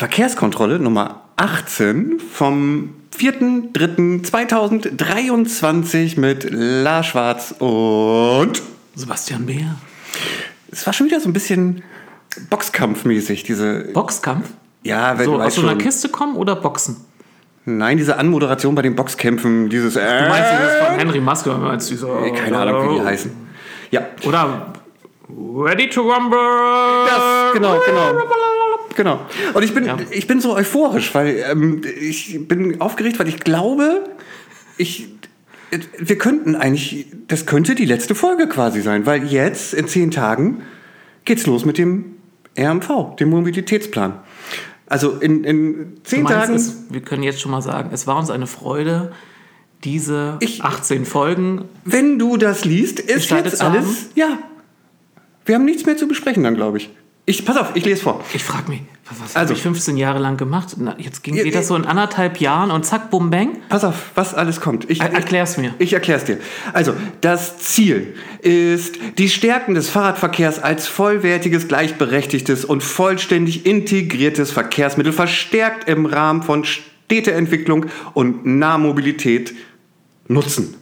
Verkehrskontrolle Nummer 18 vom 4.3.2023 mit Lars Schwarz und Sebastian Beer. es war schon wieder so ein bisschen Boxkampfmäßig, diese. Boxkampf? Ja, wenn So, du aus so einer schon. Kiste kommen oder Boxen? Nein, diese Anmoderation bei den Boxkämpfen, dieses. Äh, Du meinst dieses von Henry Maske, meinst du so? keine Ahnung, wie die heißen. Ja, Oder Ready to Rumble. das, genau, genau. Genau. Und ich bin, Ja. ich bin so euphorisch, weil ähm, ich bin aufgeregt, weil ich glaube, ich, wir könnten eigentlich, das könnte die letzte Folge quasi sein, weil jetzt in zehn Tagen geht's los mit dem RMV, dem Mobilitätsplan. Also in, in zehn meinst, Tagen. es, wir können jetzt schon mal sagen, es war uns eine Freude, diese Ich- 18 Folgen. Wenn du das liest, ist jetzt alles. haben? Ja. Wir haben nichts mehr zu besprechen dann, glaube ich. Ich, pass auf, ich lese vor. Ich frage mich, was, was Also- habe ich 15 Jahre lang gemacht? Na, jetzt ging, geht das so in anderthalb Jahren und zack, bum, bang. Pass auf, was alles kommt. Ich, Er- erklär's mir. Ich erklär's dir. Also, das Ziel ist die Stärken des Fahrradverkehrs als vollwertiges, gleichberechtigtes und vollständig integriertes Verkehrsmittel verstärkt im Rahmen von Städteentwicklung und Nahmobilität nutzen.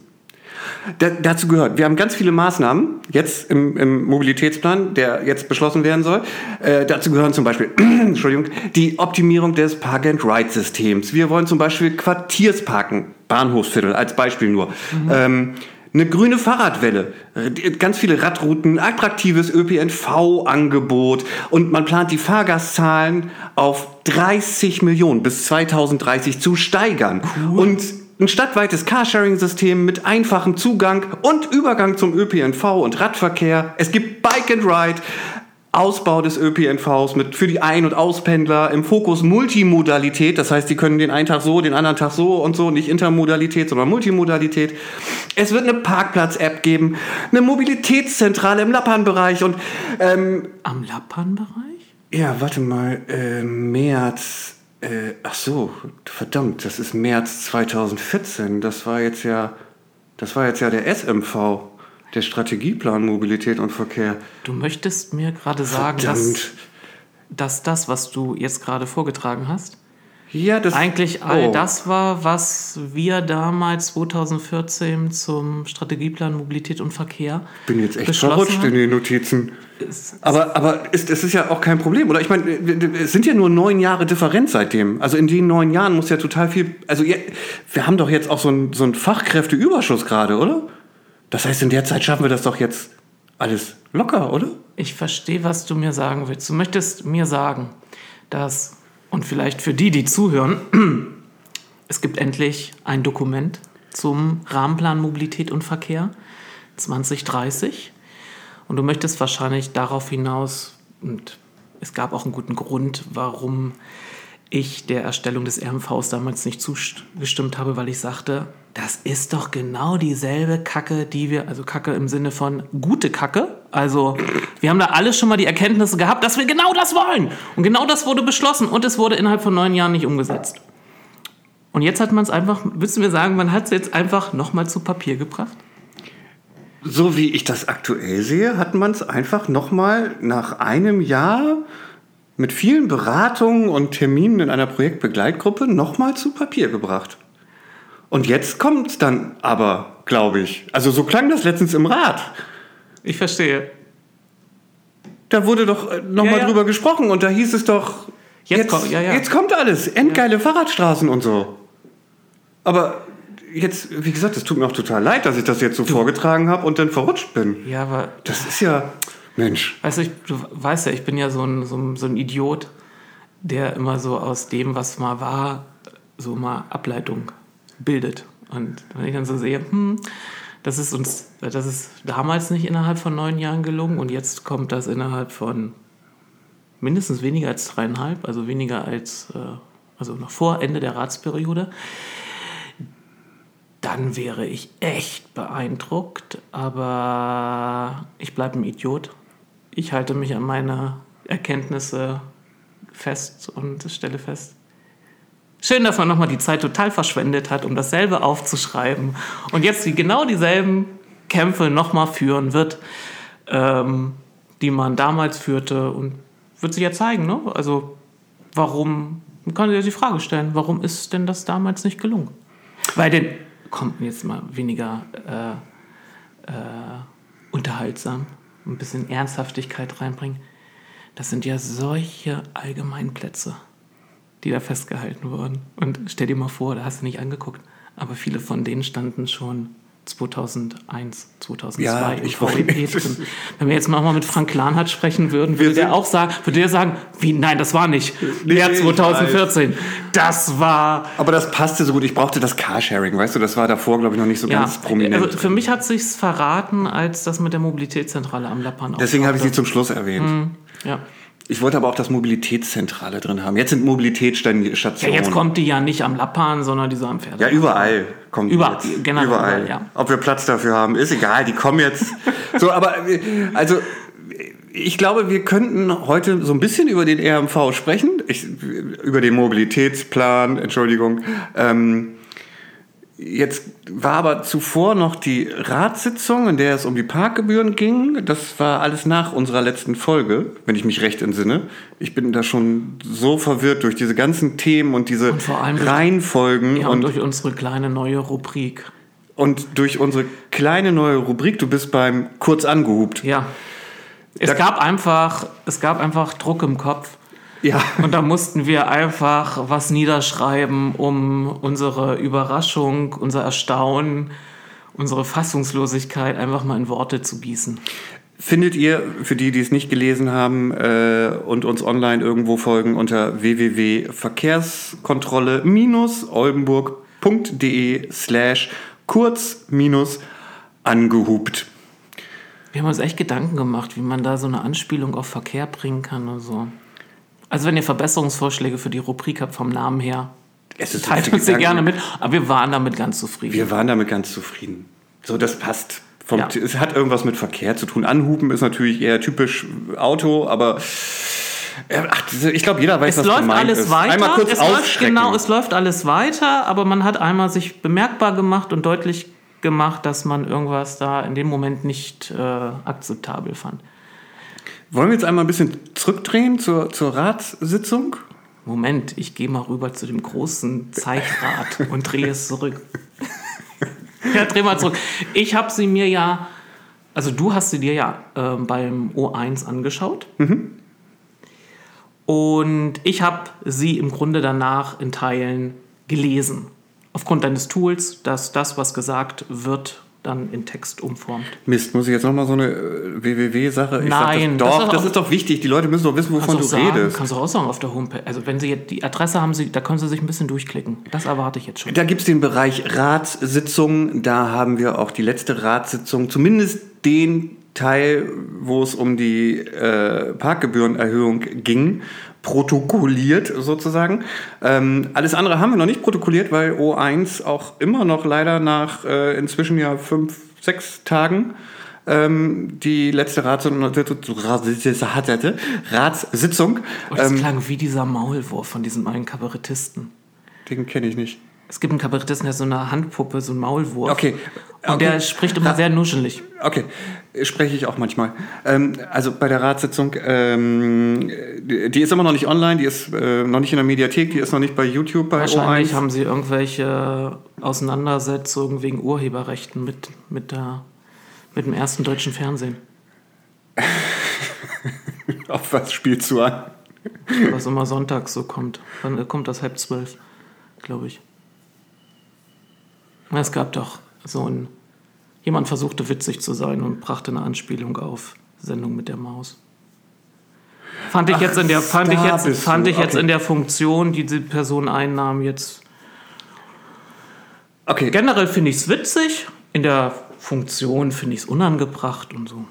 Da, dazu gehört, wir haben ganz viele Maßnahmen jetzt im, im Mobilitätsplan, der jetzt beschlossen werden soll. Äh, dazu gehören zum Beispiel Entschuldigung, die Optimierung des Park-and-Ride-Systems. Wir wollen zum Beispiel Quartiersparken, Bahnhofsviertel als Beispiel nur. Ähm, eine grüne Fahrradwelle, äh, ganz viele Radrouten, attraktives ÖPNV-Angebot und man plant die Fahrgastzahlen auf 30 Millionen bis 2030 zu steigern. Und ein stadtweites Carsharing-System mit einfachem Zugang und Übergang zum ÖPNV und Radverkehr. Es gibt Bike and Ride. Ausbau des ÖPNVs mit für die Ein- und Auspendler im Fokus Multimodalität, das heißt, die können den einen Tag so, den anderen Tag so und so, nicht Intermodalität, sondern Multimodalität. Es wird eine Parkplatz-App geben, eine Mobilitätszentrale im Lappernbereich und ähm, Am Lappan-Bereich? ja, warte mal, äh, März, äh, ach so, verdammt, das ist März 2014. Das war jetzt ja, das war jetzt ja der SMV, der Strategieplan Mobilität und Verkehr. Du möchtest mir gerade sagen, dass, dass das, was du jetzt gerade vorgetragen hast, Ja, das eigentlich all oh. das war, was wir damals 2014 zum Strategieplan Mobilität und Verkehr Ich bin jetzt echt verrutscht in haben. den Notizen. Aber, aber ist, es ist ja auch kein Problem, oder? Ich meine, es sind ja nur neun Jahre Differenz seitdem. Also in den neun Jahren muss ja total viel. Also wir haben doch jetzt auch so einen so einen Fachkräfteüberschuss gerade, oder? Das heißt, in der Zeit schaffen wir das doch jetzt alles locker, oder? Ich verstehe, was du mir sagen willst. Du möchtest mir sagen, dass, und vielleicht für die, die zuhören, es gibt endlich ein Dokument zum Rahmenplan Mobilität und Verkehr 2030. Und du möchtest wahrscheinlich darauf hinaus, und es gab auch einen guten Grund, warum ich der Erstellung des RMVs damals nicht zugestimmt habe, weil ich sagte, das ist doch genau dieselbe Kacke, die wir, also Kacke im Sinne von gute Kacke. Also wir haben da alle schon mal die Erkenntnisse gehabt, dass wir genau das wollen. Und genau das wurde beschlossen und es wurde innerhalb von neun Jahren nicht umgesetzt. Und jetzt hat man es einfach, willst du mir sagen, man hat es jetzt einfach nochmal zu Papier gebracht? So wie ich das aktuell sehe, hat man es einfach nochmal nach einem Jahr mit vielen Beratungen und Terminen in einer Projektbegleitgruppe nochmal zu Papier gebracht. Und jetzt kommt es dann aber, glaube ich. Also so klang das letztens im Rat. Ich verstehe. Da wurde doch nochmal Ja, ja. drüber gesprochen und da hieß es doch, Jetzt kommt- ja, ja. jetzt kommt alles, endgeile Fahrradstraßen und so. Aber jetzt, wie gesagt, es tut mir auch total leid, dass ich das jetzt so vorgetragen habe und dann verrutscht bin. Ja, aber Das ist ja, Mensch. Weißt du, ich, du weißt ja, ich bin ja so ein, so, ein, so ein Idiot, der immer so aus dem, was mal war, so mal Ableitung bildet. Und wenn ich dann so sehe, hm, das ist uns, das ist damals nicht innerhalb von neun Jahren gelungen und jetzt kommt das innerhalb von mindestens weniger als dreieinhalb, also weniger als, äh, also noch vor Ende der Ratsperiode, dann wäre ich echt beeindruckt, aber ich bleibe ein Idiot. Ich halte mich an meine Erkenntnisse fest und stelle fest, schön, dass man nochmal die Zeit total verschwendet hat, um dasselbe aufzuschreiben und jetzt die, genau dieselben Kämpfe nochmal führen wird, ähm, die man damals führte und wird sich ja zeigen, ne? Also warum, man kann sich ja die Frage stellen, warum ist denn das damals nicht gelungen? Weil denn, kommt jetzt mal weniger äh, äh, unterhaltsam, ein bisschen Ernsthaftigkeit reinbringen. Das sind ja solche Allgemeinplätze, die da festgehalten wurden. Und stell dir mal vor, da hast du nicht angeguckt, aber viele von denen standen schon 2001, 2002 Ja, ich VEP drin. Wenn wir jetzt nochmal mit Frank Lahnhardt sprechen würden, würde der auch sagen, würde der sagen, wie, nein, das war nicht. Nee, ja, ich 2014. Das war Aber das passte so gut. Ich brauchte das Carsharing, weißt du, das war davor, glaube ich, noch nicht so ja, ganz prominent. also für mich hat sich's verraten, als das mit der Mobilitätszentrale am Lappan Deswegen habe ich sie zum Schluss erwähnt. ja. Ich wollte aber auch das Mobilitätszentrale drin haben. Jetzt sind Mobilitätsstationen. ja, jetzt kommt die ja nicht am Lappan, sondern die so am Pferd. Ja, überall kommt die Überall, jetzt. generell überall. überall, ja. Ob wir Platz dafür haben, ist egal. Die kommen jetzt. so, aber also ich glaube, wir könnten heute so ein bisschen über den RMV sprechen, ich, über den Mobilitätsplan. Entschuldigung. Ähm, Jetzt war aber zuvor noch die Ratssitzung, in der es um die Parkgebühren ging. Das war alles nach unserer letzten Folge, wenn ich mich recht entsinne. Ich bin da schon so verwirrt durch diese ganzen Themen und diese Und vor allem durch- Reihenfolgen Ja, und und, durch unsere kleine neue Rubrik. und durch unsere kleine neue Rubrik. Du bist beim kurz angehupt. Ja. Es Da- gab einfach, es gab einfach Druck im Kopf. Ja. Und da mussten wir einfach was niederschreiben, um unsere Überraschung, unser Erstaunen, unsere Fassungslosigkeit einfach mal in Worte zu gießen. Findet ihr, für die, die es nicht gelesen haben äh, und uns online irgendwo folgen, unter www.verkehrskontrolle-oldenburg.de slash kurz minus angehupt. Wir haben uns echt Gedanken gemacht, wie man da so eine Anspielung auf Verkehr bringen kann und so. Also wenn ihr Verbesserungsvorschläge für die Rubrik habt vom Namen her, Es ist so teilt uns die Gedanken. gerne mit. Aber wir waren damit ganz zufrieden. Wir waren damit ganz zufrieden. So, das passt. Vom, Ja. Es hat irgendwas mit Verkehr zu tun. Anhupen ist natürlich eher typisch Auto, aber äh, ach, ich glaube, jeder weiß, es was läuft gemeint alles ist. weiter. Einmal kurz es läuft, genau, es läuft alles weiter, aber man hat einmal sich bemerkbar gemacht und deutlich gemacht, dass man irgendwas da in dem Moment nicht äh, akzeptabel fand. Wollen wir jetzt einmal ein bisschen zurückdrehen zur, zur Ratssitzung? Moment, ich gehe mal rüber zu dem großen Zeitrad und drehe es zurück. ja, dreh mal zurück. Ich habe sie mir ja, also du hast sie dir ja äh, beim O1 angeschaut. Und ich habe sie im Grunde danach in Teilen gelesen. Aufgrund deines Tools, dass das, was gesagt wird, dann in Text umformt. Mist, muss ich jetzt nochmal so eine äh, WWW-Sache? Sag Nein, das, das doch, ist das auch- ist doch wichtig. Die Leute müssen doch wissen, wovon du sagen, redest. Kannst du auch sagen auf der Homepage. Also wenn sie jetzt die Adresse haben, sie, da können sie sich ein bisschen durchklicken. Das erwarte ich jetzt schon. Da gibt es den Bereich Ratssitzungen. Da haben wir auch die letzte Ratssitzung, zumindest den Teil, wo es um die äh, Parkgebührenerhöhung ging, protokolliert sozusagen. Ähm, alles andere haben wir noch nicht protokolliert, weil O1 auch immer noch leider nach äh, inzwischen ja fünf, sechs Tagen ähm, die letzte Ratssitzung, Ratssitzung Und das ähm, klang wie dieser Maulwurf von diesem einen Kabarettisten. den kenne ich nicht. Es gibt einen Kabarettisten, der so eine Handpuppe, so einen Maulwurf. Okay. Und Okay. der spricht immer sehr nuschelig. Okay, spreche ich auch manchmal. Ähm, also bei der Ratssitzung, ähm, die, die ist immer noch nicht online, die ist äh, noch nicht in der Mediathek, die ist noch nicht bei YouTube bei Wahrscheinlich O1. haben sie irgendwelche Auseinandersetzungen wegen Urheberrechten mit, mit, der, mit dem ersten deutschen Fernsehen. Auf was spielst du an? Was immer sonntags so kommt. Dann kommt das halb zwölf, glaube ich. Es gab doch so ein. Jemand versuchte witzig zu sein und brachte eine Anspielung auf Sendung mit der Maus. Fand ich Ach, jetzt in der, fand ich jetzt, fand ich jetzt okay. in der Funktion, die die Person einnahm, jetzt. Okay, Generell finde ich es witzig, in der Funktion finde ich es unangebracht und so.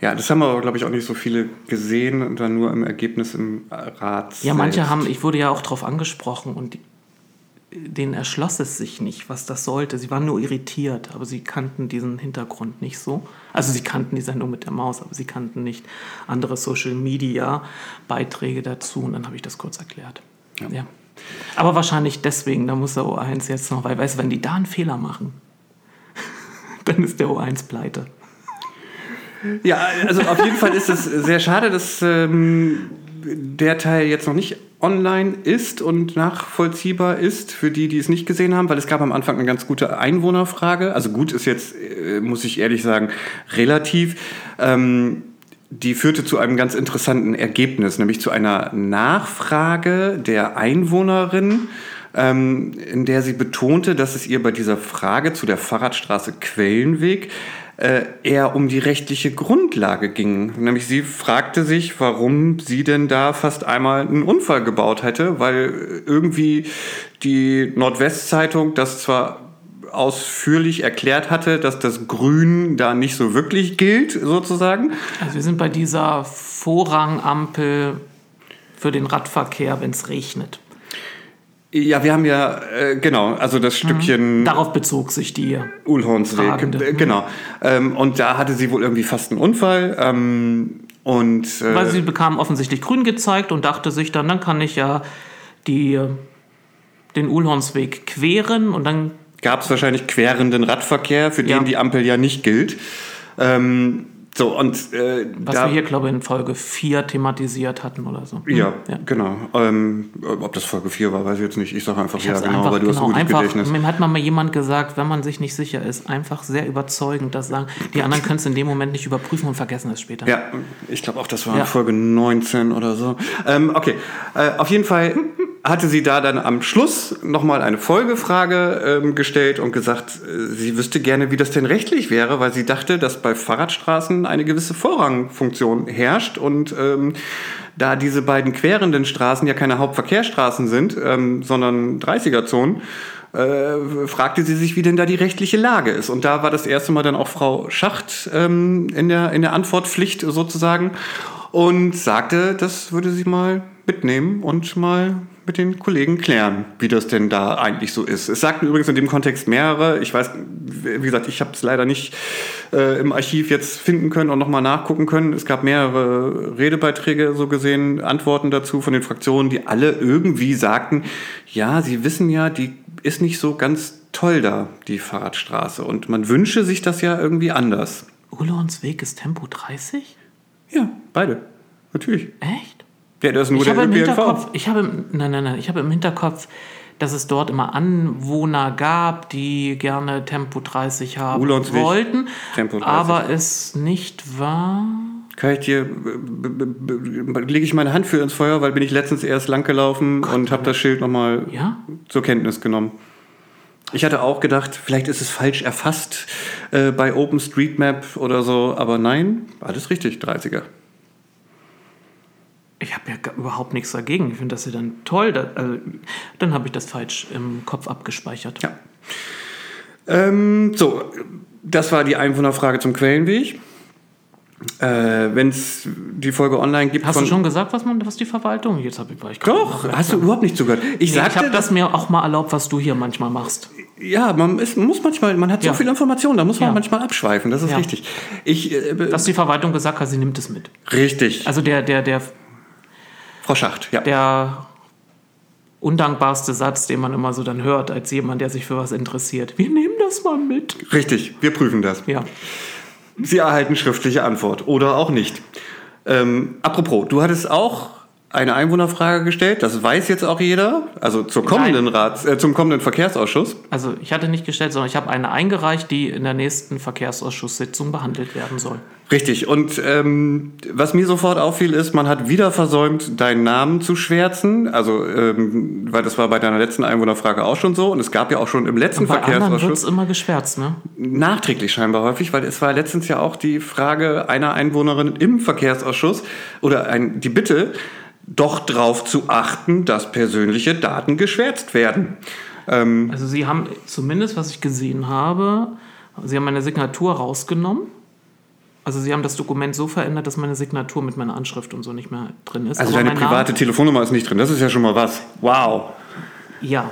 ja, das haben aber, glaube ich, auch nicht so viele gesehen und dann nur im Ergebnis im Rat. Ja, manche selbst. haben, ich wurde ja auch darauf angesprochen und die, denen erschloss es sich nicht, was das sollte. Sie waren nur irritiert, aber sie kannten diesen Hintergrund nicht so. Also sie kannten die Sendung mit der Maus, aber sie kannten nicht andere Social Media Beiträge dazu und dann habe ich das kurz erklärt. Ja. Aber wahrscheinlich deswegen, da muss der O1 jetzt noch, weil, weißt du, wenn die da einen Fehler machen, dann ist der O1 pleite. Ja, also auf jeden Fall ist es sehr schade, dass ähm, der Teil jetzt noch nicht online ist und nachvollziehbar ist für die, die es nicht gesehen haben, weil es gab am Anfang eine ganz gute Einwohnerfrage. Also gut ist jetzt, äh, muss ich ehrlich sagen, relativ. Ähm, die führte zu einem ganz interessanten Ergebnis, nämlich zu einer Nachfrage der Einwohnerin, ähm, in der sie betonte, dass es ihr bei dieser Frage zu der Fahrradstraße Quellenweg äh, eher um die rechtliche Grundlage ging. Nämlich sie fragte sich, warum sie denn da fast einmal einen Unfall gebaut hätte, weil irgendwie die Nordwestzeitung das zwar ausführlich erklärt hatte, dass das Grün da nicht so wirklich gilt, sozusagen. Also wir sind bei dieser Vorrangampel für den Radverkehr, wenn es regnet. Ja, wir haben ja, äh, genau, also das Stückchen. Mhm. Darauf bezog sich die. Ulhornsweg, äh, genau. Ähm, und da hatte sie wohl irgendwie fast einen Unfall. Ähm, und, äh, Weil sie bekam offensichtlich grün gezeigt und dachte sich dann, dann kann ich ja die, den Uhlhornsweg queren und dann gab es wahrscheinlich querenden Radverkehr, für Ja. den die Ampel ja nicht gilt. Ähm, so, und äh, Was da, wir hier, glaube ich, in Folge 4 thematisiert hatten oder so. Hm, ja, genau. Ähm, ob das Folge 4 war, weiß ich jetzt nicht. Ich sage einfach, Ich ja, genau, einfach, weil du hast genau, ein gutes einfach, Gedächtnis. mir hat mal mal jemand gesagt, wenn man sich nicht sicher ist, einfach sehr überzeugend das sagen. Die anderen können es in dem Moment nicht überprüfen und vergessen es später. Ja, ich glaube auch, das war Ja. Folge 19 oder so. Ähm, okay, äh, auf jeden Fall hatte sie da dann am Schluss nochmal eine Folgefrage ähm, gestellt und gesagt, äh, sie wüsste gerne, wie das denn rechtlich wäre, weil sie dachte, dass bei Fahrradstraßen eine gewisse Vorrangfunktion herrscht und ähm, da diese beiden querenden Straßen ja keine Hauptverkehrsstraßen sind, ähm, sondern 30er-Zonen, äh, fragte sie sich, wie denn da die rechtliche Lage ist. Und da war das erste Mal dann auch Frau Schacht ähm, in, der, in der Antwortpflicht sozusagen und sagte, das würde sie mal mitnehmen und mal mit den Kollegen klären, wie das denn da eigentlich so ist. Es sagten übrigens in dem Kontext mehrere. Ich weiß, wie gesagt, ich habe es leider nicht äh, im Archiv jetzt finden können und nochmal nachgucken können. Es gab mehrere Redebeiträge so gesehen, Antworten dazu von den Fraktionen, die alle irgendwie sagten, ja, sie wissen ja, die ist nicht so ganz toll da, die Fahrradstraße. Und man wünsche sich das ja irgendwie anders. Uhlhornsweg ist Tempo 30? Ja, beide. Natürlich. Echt? Ja, das ist nur Ich der habe im ÖPNV. Hinterkopf, ich habe, im- nein, nein, nein, ich habe im Hinterkopf, dass es dort immer Anwohner gab, die gerne Tempo 30 haben Uhlhornsweg, wollten, Tempo 30. aber es nicht war. Kann ich dir, lege ich meine Hand für ins Feuer, weil bin ich letztens erst lang gelaufen und habe das Schild nochmal Ja? zur Kenntnis genommen. Ich hatte auch gedacht, vielleicht ist es falsch erfasst äh, bei OpenStreetMap oder so, aber nein, alles richtig, 30er. Ich habe ja überhaupt nichts dagegen. Ich finde das ja dann toll. Da, also, dann habe ich das falsch im Kopf abgespeichert. Ja. Ähm, so, das war die Einwohnerfrage zum Quellenweg. Äh, Wenn es die Folge online gibt Hast du schon gesagt, was, man, was die Verwaltung? Jetzt habe ich, war ich Doch, hast du überhaupt nicht zugehört. Ich Ich sagte, habe das mir auch mal erlaubt, was du hier manchmal machst. ja, man ist, muss manchmal, man hat so Ja. viel Information, da muss man Ja. manchmal abschweifen, das ist Ja. richtig. Ich, äh, Dass die Verwaltung gesagt hat, sie nimmt es mit. richtig, Also der, der, der, Frau Schacht, ja. der undankbarste Satz, den man immer so dann hört, als jemand, der sich für was interessiert. Wir nehmen das mal mit. Richtig, wir prüfen das. Ja. Sie erhalten schriftliche Antwort oder auch nicht. Ähm, apropos, du hattest auch eine Einwohnerfrage gestellt, das weiß jetzt auch jeder, also zur kommenden Rats, äh, zum kommenden Verkehrsausschuss. Also ich hatte nicht gestellt, sondern ich habe eine eingereicht, die in der nächsten Verkehrsausschusssitzung behandelt werden soll. Richtig, und ähm, was mir sofort auffiel, ist, man hat wieder versäumt, deinen Namen zu schwärzen. Also, ähm, weil das war bei deiner letzten Einwohnerfrage auch schon so. Und es gab ja auch schon im letzten es Verkehrsausschuss immer geschwärzt, ne? nachträglich scheinbar häufig, weil es war letztens ja auch die Frage einer Einwohnerin im Verkehrsausschuss oder ein, die Bitte, doch darauf zu achten, dass persönliche Daten geschwärzt werden. Also sie haben zumindest, was ich gesehen habe, sie haben meine Signatur rausgenommen. Also sie haben das Dokument so verändert, dass meine Signatur mit meiner Anschrift und so nicht mehr drin ist. Also Aber deine private Telefonnummer ist nicht drin. Das ist ja schon mal was. Wow. Name, ja.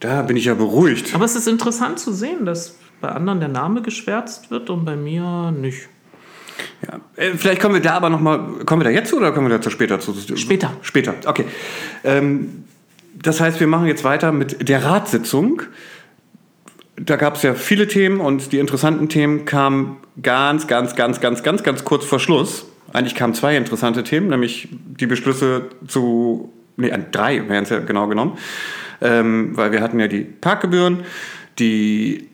Da bin ich ja beruhigt. Aber es ist interessant zu sehen, dass bei anderen der Name geschwärzt wird und bei mir nicht. Ja. Äh, Vielleicht kommen wir da aber noch mal, kommen wir da jetzt zu oder kommen wir dazu später zu? Später. Später, okay. Ähm, das heißt, wir machen jetzt weiter mit der Ratssitzung. Da gab es ja viele Themen und die interessanten Themen kamen ganz, ganz, ganz, ganz, ganz, ganz kurz vor Schluss. Eigentlich kamen zwei interessante Themen, nämlich die Beschlüsse zu, nee, drei wären es ja genau genommen, ähm, weil wir hatten ja die Parkgebühren, die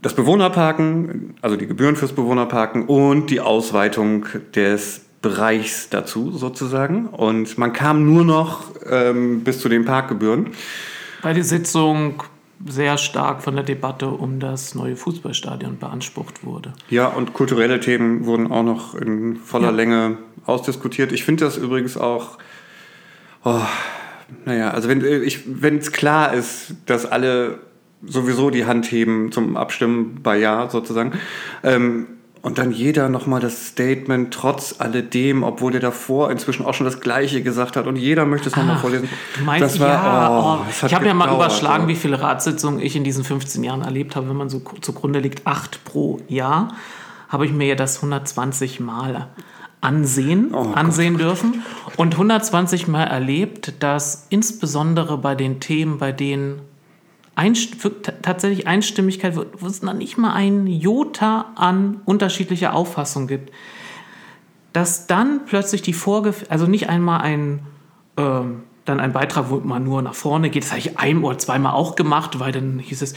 das Bewohnerparken, also die Gebühren fürs Bewohnerparken und die Ausweitung des Bereichs dazu sozusagen. Und man kam nur noch ähm, bis zu den Parkgebühren. Weil die Sitzung sehr stark von der Debatte um das neue Fußballstadion beansprucht wurde. Ja, und kulturelle Themen wurden auch noch in voller ja. Länge ausdiskutiert. Ich finde das übrigens auch, oh, naja, also wenn es klar ist, dass alle sowieso die Hand heben zum Abstimmen bei Ja sozusagen, ähm, und dann jeder nochmal das Statement trotz alledem, obwohl der davor inzwischen auch schon das Gleiche gesagt hat und jeder möchte es nochmal vorlesen. Du meinst, das war, ja, oh, oh. ich habe ja mal überschlagen, oh. wie viele Ratssitzungen ich in diesen 15 Jahren erlebt habe. Wenn man so zugrunde liegt, acht pro Jahr, habe ich mir ja das 120 Mal ansehen, oh ansehen dürfen und 120 Mal erlebt, dass insbesondere bei den Themen, bei denen Einst tatsächlich Einstimmigkeit, wo es noch nicht mal ein Jota an unterschiedlicher Auffassung gibt, dass dann plötzlich die Vorgef also nicht einmal ein ähm, dann ein Beitrag, wo man nur nach vorne geht. Das habe ich ein oder zweimal auch gemacht, weil dann hieß es,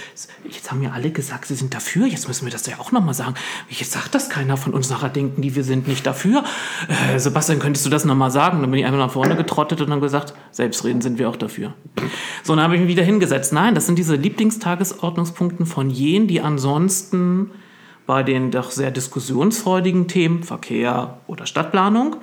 jetzt haben ja alle gesagt, sie sind dafür, jetzt müssen wir das ja auch nochmal sagen. Jetzt sagt das keiner von uns nachher, denken die, wir sind nicht dafür. Äh, Sebastian, könntest du das nochmal sagen? Dann bin ich einmal nach vorne getrottet und dann gesagt, selbstreden sind wir auch dafür. So, dann habe ich mich wieder hingesetzt. Nein, das sind diese Lieblingstagesordnungspunkte von jenen, die ansonsten bei den doch sehr diskussionsfreudigen Themen, Verkehr oder Stadtplanung,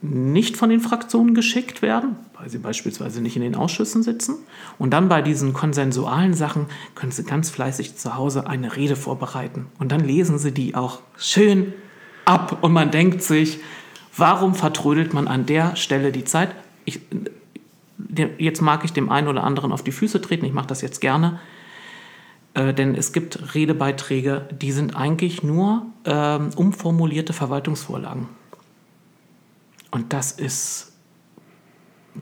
nicht von den Fraktionen geschickt werden, weil sie beispielsweise nicht in den Ausschüssen sitzen. Und dann bei diesen konsensualen Sachen können sie ganz fleißig zu Hause eine Rede vorbereiten. Und dann lesen sie die auch schön ab. Und man denkt sich, warum vertrödelt man an der Stelle die Zeit? Ich, jetzt mag ich dem einen oder anderen auf die Füße treten, ich mache das jetzt gerne. Äh, denn es gibt Redebeiträge, die sind eigentlich nur ähm, umformulierte Verwaltungsvorlagen. Und das ist.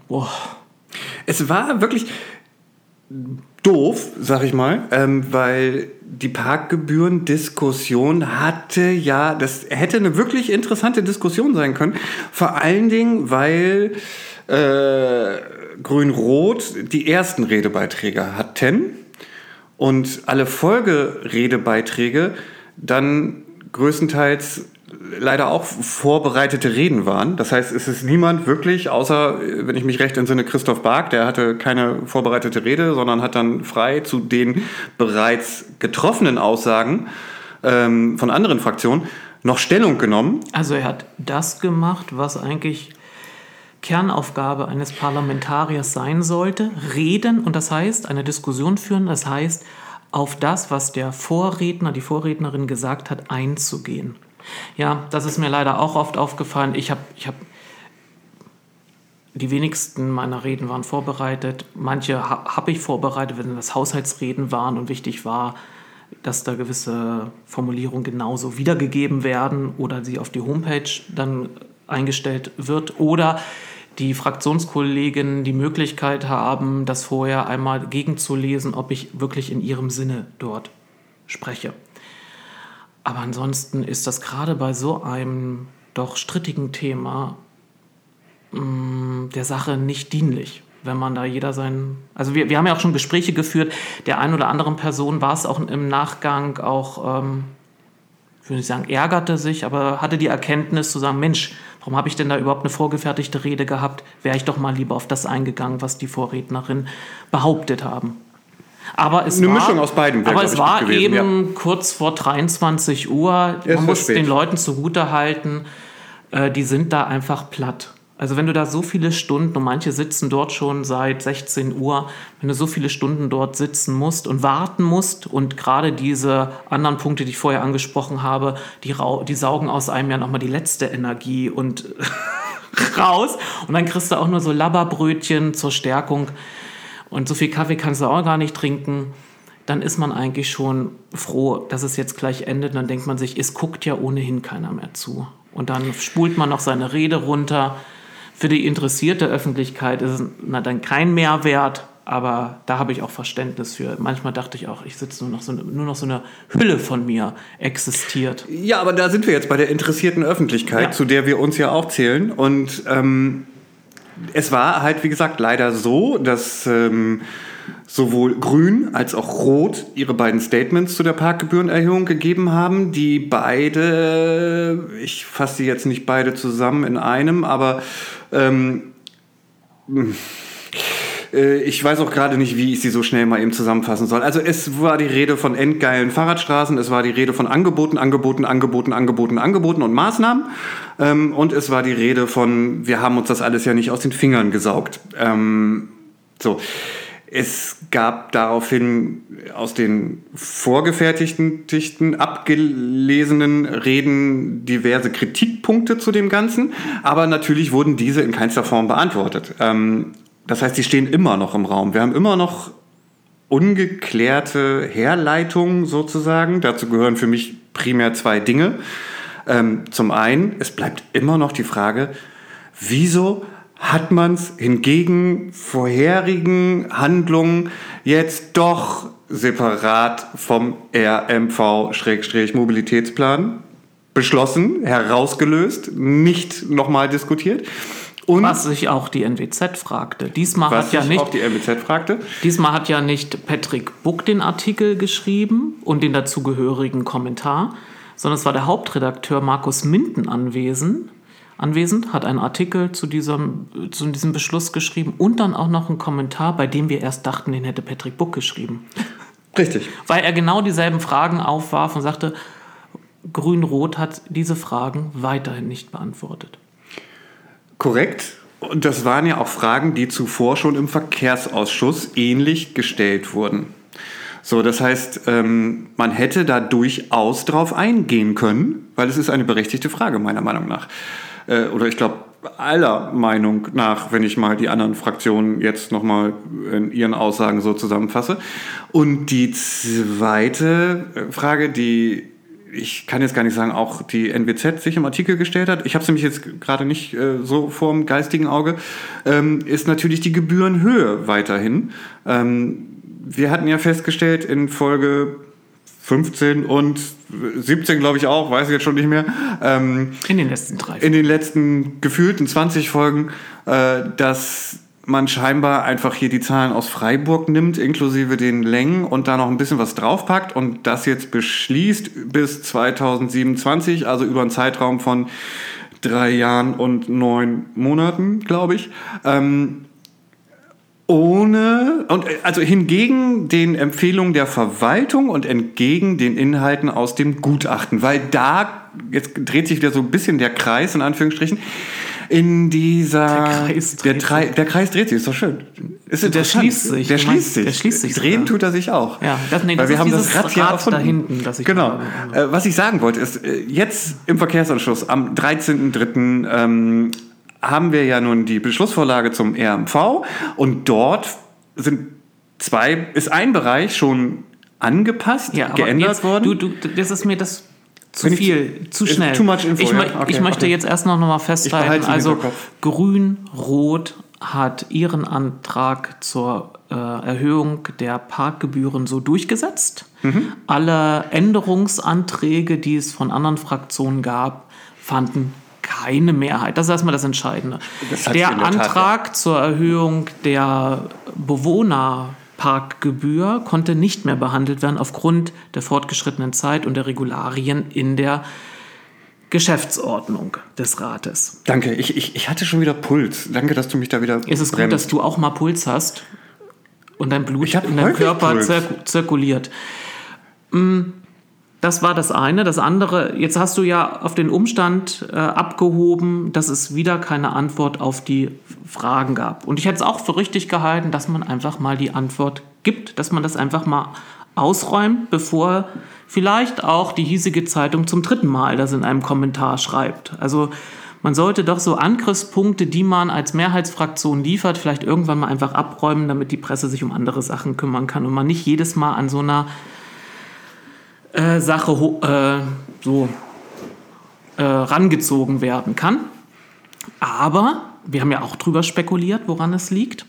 Boah. Es war wirklich doof, sag ich mal, ähm, weil die Parkgebührendiskussion hatte ja, das hätte eine wirklich interessante Diskussion sein können. Vor allen Dingen, weil äh, Grün-Rot die ersten Redebeiträge hatten und alle Folgeredebeiträge dann größtenteils leider auch vorbereitete Reden waren. Das heißt, es ist niemand wirklich, außer, wenn ich mich recht entsinne, Christoph Bark, der hatte keine vorbereitete Rede, sondern hat dann frei zu den bereits getroffenen Aussagen ähm, von anderen Fraktionen noch Stellung genommen. Also er hat das gemacht, was eigentlich Kernaufgabe eines Parlamentariers sein sollte. Reden und das heißt eine Diskussion führen, das heißt auf das, was der Vorredner, die Vorrednerin gesagt hat, einzugehen. Ja, das ist mir leider auch oft aufgefallen. Ich habe ich hab, die wenigsten meiner Reden waren vorbereitet. Manche ha, habe ich vorbereitet, wenn das Haushaltsreden waren und wichtig war, dass da gewisse Formulierungen genauso wiedergegeben werden oder sie auf die Homepage dann eingestellt wird oder die Fraktionskollegen die Möglichkeit haben, das vorher einmal gegenzulesen, ob ich wirklich in ihrem Sinne dort spreche. Aber ansonsten ist das gerade bei so einem doch strittigen Thema mh, mm, der Sache nicht dienlich, wenn man da jeder sein. Also wir, wir haben ja auch schon Gespräche geführt, der ein oder anderen Person war es auch im Nachgang auch, ähm, ich will nicht sagen, ärgerte sich, aber hatte die Erkenntnis zu sagen, Mensch, warum habe ich denn da überhaupt eine vorgefertigte Rede gehabt? Wäre ich doch mal lieber auf das eingegangen, was die Vorrednerin behauptet haben. Aber es eine war, Mischung aus beiden. Aber es war gewesen, eben ja. kurz vor 23 Uhr. Man muss spät. den Leuten zugute halten, äh, die sind da einfach platt. Also wenn du da so viele Stunden, und manche sitzen dort schon seit 16 Uhr, wenn du so viele Stunden dort sitzen musst und warten musst und gerade diese anderen Punkte, die ich vorher angesprochen habe, die, die saugen aus einem ja nochmal die letzte Energie und raus. Und dann kriegst du auch nur so Labberbrötchen zur Stärkung und so viel Kaffee kannst du auch gar nicht trinken, dann ist man eigentlich schon froh, dass es jetzt gleich endet. Und dann denkt man sich, es guckt ja ohnehin keiner mehr zu. Und dann spult man noch seine Rede runter. Für die interessierte Öffentlichkeit ist es na, dann kein Mehrwert, aber da habe ich auch Verständnis für. Manchmal dachte ich auch, ich sitze nur noch so, nur noch so eine Hülle von mir existiert. Ja, aber da sind wir jetzt bei der interessierten Öffentlichkeit, ja. zu der wir uns ja auch zählen. Und ähm, es war halt, wie gesagt, leider so, dass ähm, sowohl Grün als auch Rot ihre beiden Statements zu der Parkgebührenerhöhung gegeben haben, die beide, ich fasse sie jetzt nicht beide zusammen in einem, aber ähm, äh, ich weiß auch gerade nicht, wie ich sie so schnell mal eben zusammenfassen soll. Also es war die Rede von endgeilen Fahrradstraßen, es war die Rede von Angeboten, Angeboten, Angeboten, Angeboten, Angeboten und Maßnahmen. Ähm, und es war die Rede von, wir haben uns das alles ja nicht aus den Fingern gesaugt. Ähm, so. Es gab daraufhin aus den vorgefertigten, abgelesenen Reden diverse Kritikpunkte zu dem Ganzen, aber natürlich wurden diese in keinster Form beantwortet. Ähm, das heißt, sie stehen immer noch im Raum. Wir haben immer noch ungeklärte Herleitungen sozusagen. Dazu gehören für mich primär zwei Dinge. Ähm, zum einen, es bleibt immer noch die Frage, wieso hat man es hingegen vorherigen Handlungen jetzt doch separat vom RMV-Mobilitätsplan beschlossen, herausgelöst, nicht nochmal diskutiert. Und was sich auch die NWZ fragte. Diesmal was hat ja nicht auch die NWZ fragte. Diesmal hat ja nicht Patrick Buck den Artikel geschrieben und den dazugehörigen Kommentar, sondern es war der Hauptredakteur Markus Minden anwesend, anwesend, hat einen Artikel zu diesem, zu diesem Beschluss geschrieben und dann auch noch einen Kommentar, bei dem wir erst dachten, den hätte Patrick Buck geschrieben. Richtig. Weil er genau dieselben Fragen aufwarf und sagte, Grün-Rot hat diese Fragen weiterhin nicht beantwortet. Korrekt. Und das waren ja auch Fragen, die zuvor schon im Verkehrsausschuss ähnlich gestellt wurden. So, das heißt, ähm, man hätte da durchaus drauf eingehen können, weil es ist eine berechtigte Frage, meiner Meinung nach. Äh, oder ich glaube, aller Meinung nach, wenn ich mal die anderen Fraktionen jetzt nochmal in ihren Aussagen so zusammenfasse. Und die zweite Frage, die ich kann jetzt gar nicht sagen, auch die NWZ sich im Artikel gestellt hat, ich habe es nämlich jetzt gerade nicht äh, so vor dem geistigen Auge, ähm, ist natürlich die Gebührenhöhe weiterhin. Ähm, wir hatten ja festgestellt in Folge 15 und 17, glaube ich auch, weiß ich jetzt schon nicht mehr. Ähm, in den letzten drei. In den letzten gefühlten 20 Folgen, äh, dass man scheinbar einfach hier die Zahlen aus Freiburg nimmt, inklusive den Längen und da noch ein bisschen was draufpackt und das jetzt beschließt bis 2027, also über einen Zeitraum von drei Jahren und neun Monaten, glaube ich. Ähm, ohne und also hingegen den Empfehlungen der Verwaltung und entgegen den Inhalten aus dem Gutachten, weil da jetzt dreht sich wieder so ein bisschen der Kreis in Anführungsstrichen in dieser. Der Kreis dreht der, sich. Der Kreis dreht sich, ist doch schön. Ist der schließt sich. Der schließt sich. Der schließt sich. Drehen tut er sich auch. Ja, das, nee, Weil das wir ist haben das Rad hier erfunden. da hinten. Das ich genau. Äh, was ich sagen wollte, ist, äh, jetzt im Verkehrsanschluss am 13.03. Ähm, haben wir ja nun die Beschlussvorlage zum RMV und dort sind zwei, ist ein Bereich schon angepasst, ja, geändert jetzt, worden. Du, du, das ist mir das zu Wenn viel, ich, zu schnell. Too much info, ich, ja? okay, ich möchte okay. jetzt erst noch mal festhalten, also Grün, Rot hat ihren Antrag zur äh, Erhöhung der Parkgebühren so durchgesetzt. Mhm. Alle Änderungsanträge, die es von anderen Fraktionen gab, fanden keine Mehrheit. Das ist erstmal das Entscheidende. Das der, der Antrag Tat, ja. zur Erhöhung der Bewohner Parkgebühr konnte nicht mehr behandelt werden aufgrund der fortgeschrittenen Zeit und der Regularien in der Geschäftsordnung des Rates. Danke, ich, ich, ich hatte schon wieder Puls. Danke, dass du mich da wieder. Es ist bremst. gut, dass du auch mal Puls hast und dein Blut in deinem Körper zirk zirkuliert. Mm, das war das eine. Das andere, jetzt hast du ja auf den Umstand äh, abgehoben, dass es wieder keine Antwort auf die Fragen gab. Und ich hätte es auch für richtig gehalten, dass man einfach mal die Antwort gibt, dass man das einfach mal ausräumt, bevor vielleicht auch die hiesige Zeitung zum dritten Mal das in einem Kommentar schreibt. Also man sollte doch so Angriffspunkte, die man als Mehrheitsfraktion liefert, vielleicht irgendwann mal einfach abräumen, damit die Presse sich um andere Sachen kümmern kann und man nicht jedes Mal an so einer äh, Sache äh, so äh, rangezogen werden kann. Aber wir haben ja auch drüber spekuliert, woran es liegt.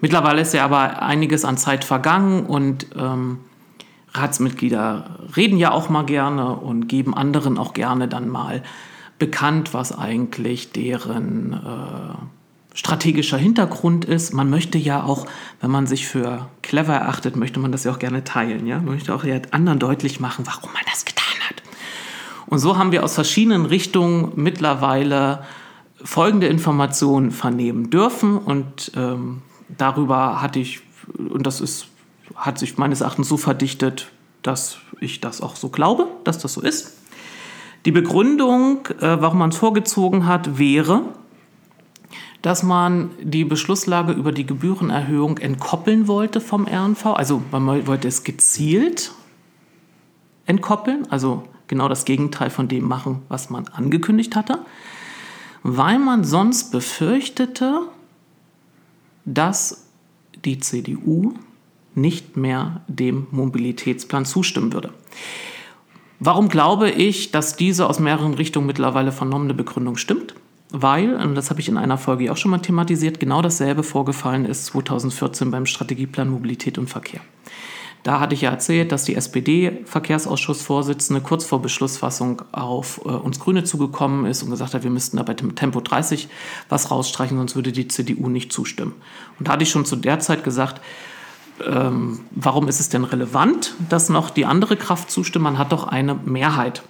Mittlerweile ist ja aber einiges an Zeit vergangen und ähm, Ratsmitglieder reden ja auch mal gerne und geben anderen auch gerne dann mal bekannt, was eigentlich deren äh, strategischer Hintergrund ist. Man möchte ja auch, wenn man sich für clever erachtet, möchte man das ja auch gerne teilen. Ja? Man möchte auch ja anderen deutlich machen, warum man das getan hat. Und so haben wir aus verschiedenen Richtungen mittlerweile folgende Informationen vernehmen dürfen und ähm, darüber hatte ich, und das ist, hat sich meines Erachtens so verdichtet, dass ich das auch so glaube, dass das so ist. Die Begründung, äh, warum man es vorgezogen hat, wäre, dass man die Beschlusslage über die Gebührenerhöhung entkoppeln wollte vom RNV. Also man wollte es gezielt entkoppeln, also genau das Gegenteil von dem machen, was man angekündigt hatte, weil man sonst befürchtete, dass die CDU nicht mehr dem Mobilitätsplan zustimmen würde. Warum glaube ich, dass diese aus mehreren Richtungen mittlerweile vernommene Begründung stimmt? Weil, und das habe ich in einer Folge auch schon mal thematisiert, genau dasselbe vorgefallen ist 2014 beim Strategieplan Mobilität und Verkehr. Da hatte ich ja erzählt, dass die SPD-Verkehrsausschussvorsitzende kurz vor Beschlussfassung auf äh, uns Grüne zugekommen ist und gesagt hat, wir müssten da bei Tempo 30 was rausstreichen, sonst würde die CDU nicht zustimmen. Und da hatte ich schon zu der Zeit gesagt, ähm, warum ist es denn relevant, dass noch die andere Kraft zustimmt? Man hat doch eine Mehrheit.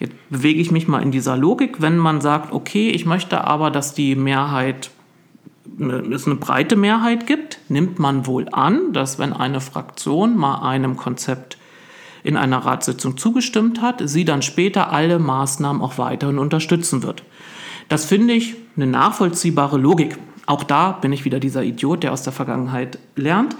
Jetzt bewege ich mich mal in dieser Logik, wenn man sagt, okay, ich möchte aber, dass die Mehrheit es eine breite Mehrheit gibt, nimmt man wohl an, dass wenn eine Fraktion mal einem Konzept in einer Ratssitzung zugestimmt hat, sie dann später alle Maßnahmen auch weiterhin unterstützen wird. Das finde ich eine nachvollziehbare Logik. Auch da bin ich wieder dieser Idiot, der aus der Vergangenheit lernt.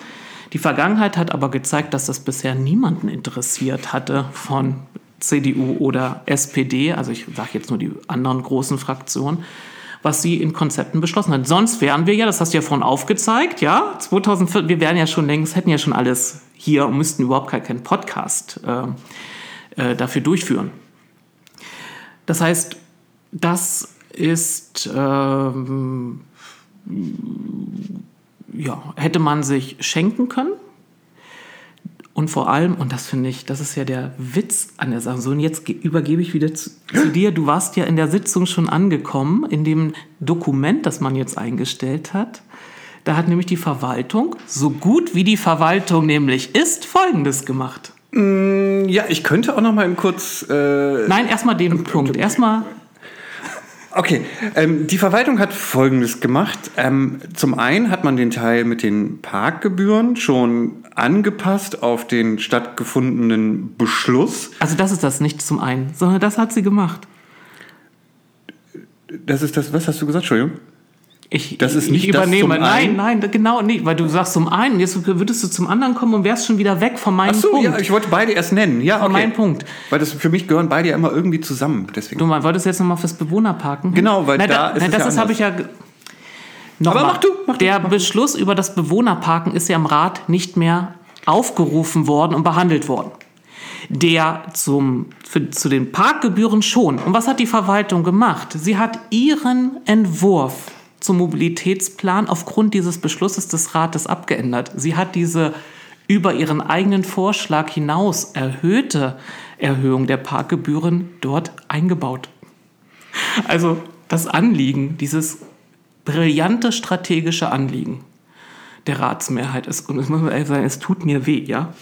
Die Vergangenheit hat aber gezeigt, dass das bisher niemanden interessiert hatte von CDU oder SPD, also ich sage jetzt nur die anderen großen Fraktionen, was sie in Konzepten beschlossen hat. Sonst wären wir ja, das hast du ja vorhin aufgezeigt, ja, 2004, wir wären ja schon längst, hätten ja schon alles hier und müssten überhaupt keinen Podcast äh, äh, dafür durchführen. Das heißt, das ist ähm, ja, hätte man sich schenken können. Und vor allem, und das finde ich, das ist ja der Witz an der Sache. So, und jetzt übergebe ich wieder zu, zu, dir. Du warst ja in der Sitzung schon angekommen, in dem Dokument, das man jetzt eingestellt hat. Da hat nämlich die Verwaltung, so gut wie die Verwaltung nämlich ist, Folgendes gemacht. Mm, ja, ich könnte auch noch mal kurz. Äh, Nein, erstmal den Punkt. Erstmal Okay, ähm, die Verwaltung hat Folgendes gemacht. Ähm, zum einen hat man den Teil mit den Parkgebühren schon angepasst auf den stattgefundenen Beschluss. Also das ist das nicht zum einen, sondern das hat sie gemacht. Das ist das, was hast du gesagt, Entschuldigung? Ich, das ist nicht ich übernehme. Das nein, nein, genau nicht, weil du sagst zum einen, jetzt würdest du zum anderen kommen und wärst schon wieder weg von meinem Ach so, Punkt. Ja, ich wollte beide erst nennen. Ja, von okay. meinem Punkt. Weil das für mich gehören beide ja immer irgendwie zusammen. Deswegen. Du wolltest jetzt nochmal fürs Bewohnerparken? Genau, weil nein, da, da ist nein, das ja habe ich ja. Nochmal. Aber mach du, mach Der mach Beschluss über das Bewohnerparken ist ja im Rat nicht mehr aufgerufen worden und behandelt worden. Der zum, für, zu den Parkgebühren schon. Und was hat die Verwaltung gemacht? Sie hat ihren Entwurf zum Mobilitätsplan aufgrund dieses Beschlusses des Rates abgeändert. Sie hat diese über ihren eigenen Vorschlag hinaus erhöhte Erhöhung der Parkgebühren dort eingebaut. Also das Anliegen, dieses brillante strategische Anliegen der Ratsmehrheit ist, und es muss man ehrlich sagen, es tut mir weh, ja,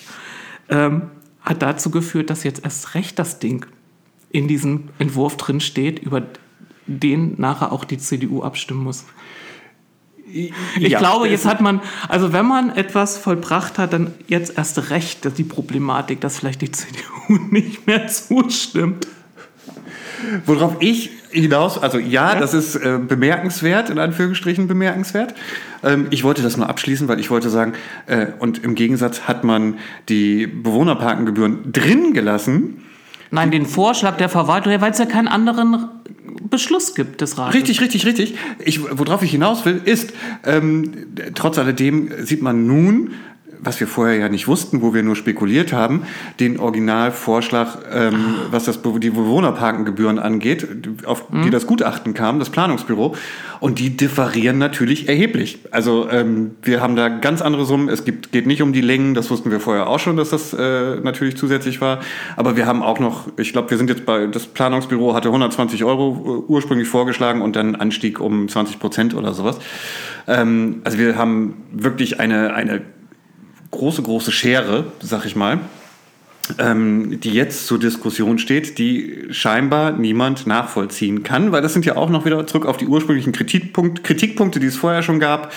ähm, hat dazu geführt, dass jetzt erst recht das Ding in diesem Entwurf drin steht, über den nachher auch die CDU abstimmen muss. Ich ja, glaube, jetzt hat man, also wenn man etwas vollbracht hat, dann jetzt erst recht dass die Problematik, dass vielleicht die CDU nicht mehr zustimmt. Worauf ich hinaus, also ja, ja. das ist äh, bemerkenswert, in Anführungsstrichen bemerkenswert. Ähm, ich wollte das nur abschließen, weil ich wollte sagen, äh, und im Gegensatz hat man die Bewohnerparkengebühren drin gelassen. Nein, den Vorschlag der Verwaltung, weil es ja keinen anderen Beschluss gibt des Rates. Richtig, richtig, richtig. Ich, worauf ich hinaus will, ist, ähm, trotz alledem sieht man nun, was wir vorher ja nicht wussten, wo wir nur spekuliert haben, den Originalvorschlag, ähm, was das, die Bewohnerparkengebühren angeht, auf mhm. die das Gutachten kam, das Planungsbüro. Und die differieren natürlich erheblich. Also ähm, wir haben da ganz andere Summen. Es gibt, geht nicht um die Längen, das wussten wir vorher auch schon, dass das äh, natürlich zusätzlich war. Aber wir haben auch noch, ich glaube, wir sind jetzt bei, das Planungsbüro hatte 120 Euro äh, ursprünglich vorgeschlagen und dann Anstieg um 20 Prozent oder sowas. Ähm, also wir haben wirklich eine, eine große, große Schere, sag ich mal, ähm, die jetzt zur Diskussion steht, die scheinbar niemand nachvollziehen kann, weil das sind ja auch noch wieder zurück auf die ursprünglichen Kritikpunkt, Kritikpunkte, die es vorher schon gab.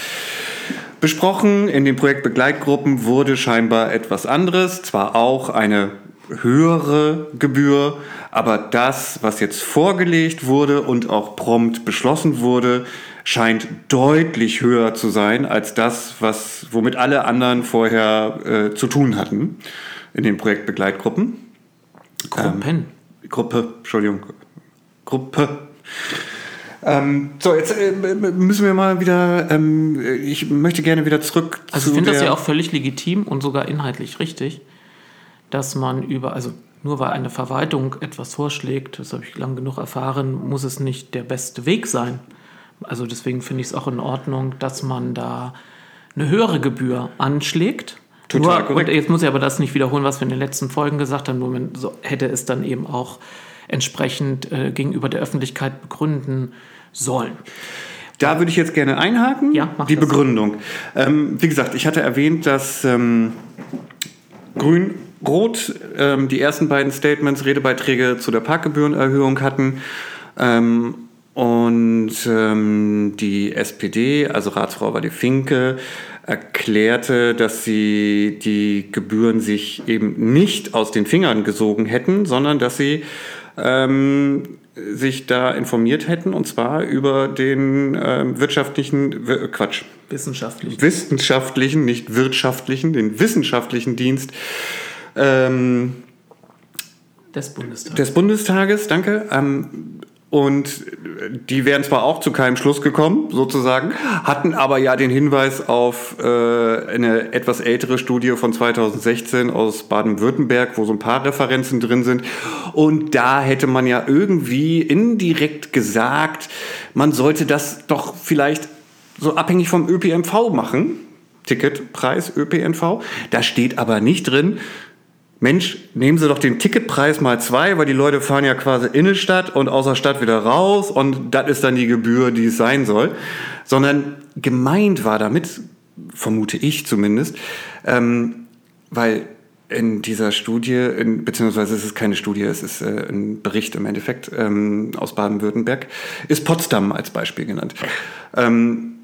Besprochen in den Projektbegleitgruppen wurde scheinbar etwas anderes, zwar auch eine höhere Gebühr, aber das, was jetzt vorgelegt wurde und auch prompt beschlossen wurde, scheint deutlich höher zu sein als das, was, womit alle anderen vorher äh, zu tun hatten in den Projektbegleitgruppen. Gruppen. Ähm, Gruppe, Entschuldigung. Gruppe. Ähm, so, jetzt äh, müssen wir mal wieder, ähm, ich möchte gerne wieder zurück also zu ich finde das ja auch völlig legitim und sogar inhaltlich richtig, dass man über, also nur weil eine Verwaltung etwas vorschlägt, das habe ich lang genug erfahren, muss es nicht der beste Weg sein. Also deswegen finde ich es auch in Ordnung, dass man da eine höhere Gebühr anschlägt. Total nur, korrekt. Und jetzt muss ich aber das nicht wiederholen, was wir in den letzten Folgen gesagt haben, nur man so hätte es dann eben auch entsprechend äh, gegenüber der Öffentlichkeit begründen sollen. Da würde ich jetzt gerne einhaken, ja, die Begründung. Ähm, wie gesagt, ich hatte erwähnt, dass ähm, Grün, Rot ähm, die ersten beiden Statements Redebeiträge zu der Parkgebührenerhöhung hatten. Ähm, und ähm, die SPD, also Ratsfrau Wadi Finke, erklärte, dass sie die Gebühren sich eben nicht aus den Fingern gesogen hätten, sondern dass sie ähm, sich da informiert hätten, und zwar über den ähm, wirtschaftlichen, w Quatsch. Wissenschaftlichen. Wissenschaftlichen, nicht wirtschaftlichen, den wissenschaftlichen Dienst ähm, des Bundestages. Des Bundestages, danke. Ähm, und die wären zwar auch zu keinem Schluss gekommen, sozusagen, hatten aber ja den Hinweis auf äh, eine etwas ältere Studie von 2016 aus Baden-Württemberg, wo so ein paar Referenzen drin sind. Und da hätte man ja irgendwie indirekt gesagt, man sollte das doch vielleicht so abhängig vom ÖPNV machen. Ticketpreis ÖPNV. Da steht aber nicht drin, Mensch, nehmen Sie doch den Ticketpreis mal zwei, weil die Leute fahren ja quasi in die Stadt und außer Stadt wieder raus und das ist dann die Gebühr, die es sein soll. Sondern gemeint war damit, vermute ich zumindest, ähm, weil in dieser Studie, in, beziehungsweise es ist keine Studie, es ist äh, ein Bericht im Endeffekt ähm, aus Baden-Württemberg, ist Potsdam als Beispiel genannt. Ähm,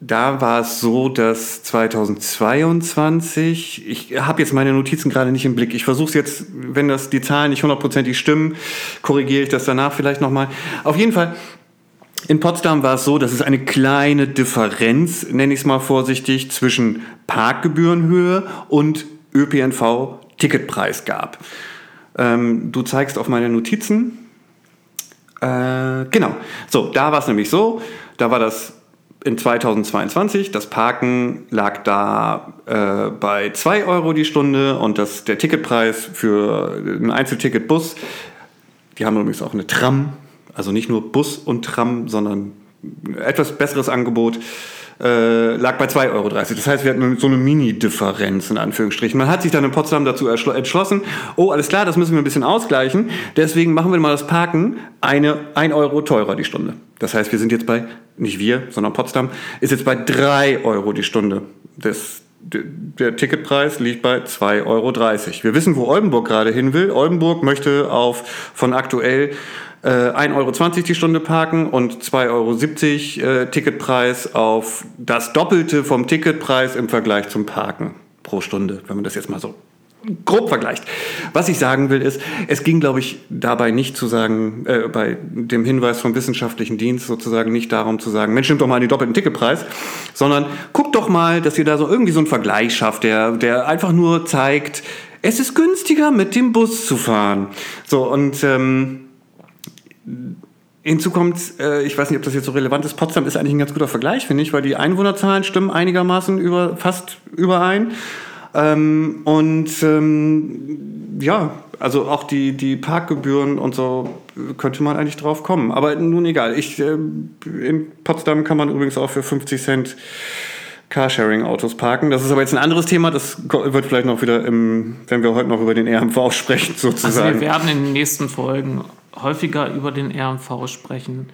da war es so, dass 2022, ich habe jetzt meine Notizen gerade nicht im Blick, ich versuche es jetzt, wenn das die Zahlen nicht hundertprozentig stimmen, korrigiere ich das danach vielleicht nochmal. Auf jeden Fall, in Potsdam war es so, dass es eine kleine Differenz, nenne ich es mal vorsichtig, zwischen Parkgebührenhöhe und ÖPNV-Ticketpreis gab. Ähm, du zeigst auf meine Notizen. Äh, genau. So, da war es nämlich so, da war das in 2022, das Parken lag da äh, bei 2 Euro die Stunde und das, der Ticketpreis für ein Einzelticketbus, die haben übrigens auch eine Tram, also nicht nur Bus und Tram, sondern etwas besseres Angebot, äh, lag bei 2,30 Euro. Das heißt, wir hatten so eine Mini-Differenz in Anführungsstrichen. Man hat sich dann in Potsdam dazu entschlossen, oh, alles klar, das müssen wir ein bisschen ausgleichen. Deswegen machen wir mal das Parken eine 1 Euro teurer die Stunde. Das heißt, wir sind jetzt bei, nicht wir, sondern Potsdam, ist jetzt bei 3 Euro die Stunde. Das, der Ticketpreis liegt bei 2,30 Euro. Wir wissen, wo Oldenburg gerade hin will. Oldenburg möchte auf von aktuell äh, 1,20 Euro die Stunde parken und 2,70 Euro äh, Ticketpreis auf das Doppelte vom Ticketpreis im Vergleich zum Parken pro Stunde, wenn man das jetzt mal so grob vergleicht. Was ich sagen will, ist, es ging, glaube ich, dabei nicht zu sagen, äh, bei dem Hinweis vom wissenschaftlichen Dienst sozusagen nicht darum zu sagen, Mensch, nimmt doch mal den doppelten Ticketpreis, sondern guckt doch mal, dass ihr da so irgendwie so einen Vergleich schafft, der, der einfach nur zeigt, es ist günstiger, mit dem Bus zu fahren. So, und ähm, Hinzu kommt, äh, ich weiß nicht, ob das jetzt so relevant ist, Potsdam ist eigentlich ein ganz guter Vergleich, finde ich, weil die Einwohnerzahlen stimmen einigermaßen über, fast überein. Ähm, und ähm, ja, also auch die, die Parkgebühren und so könnte man eigentlich drauf kommen. Aber nun egal. Ich, äh, in Potsdam kann man übrigens auch für 50 Cent Carsharing-Autos parken. Das ist aber jetzt ein anderes Thema. Das wird vielleicht noch wieder, im, wenn wir heute noch über den RMV sprechen, sozusagen. Also wir werden in den nächsten Folgen häufiger über den RMV sprechen,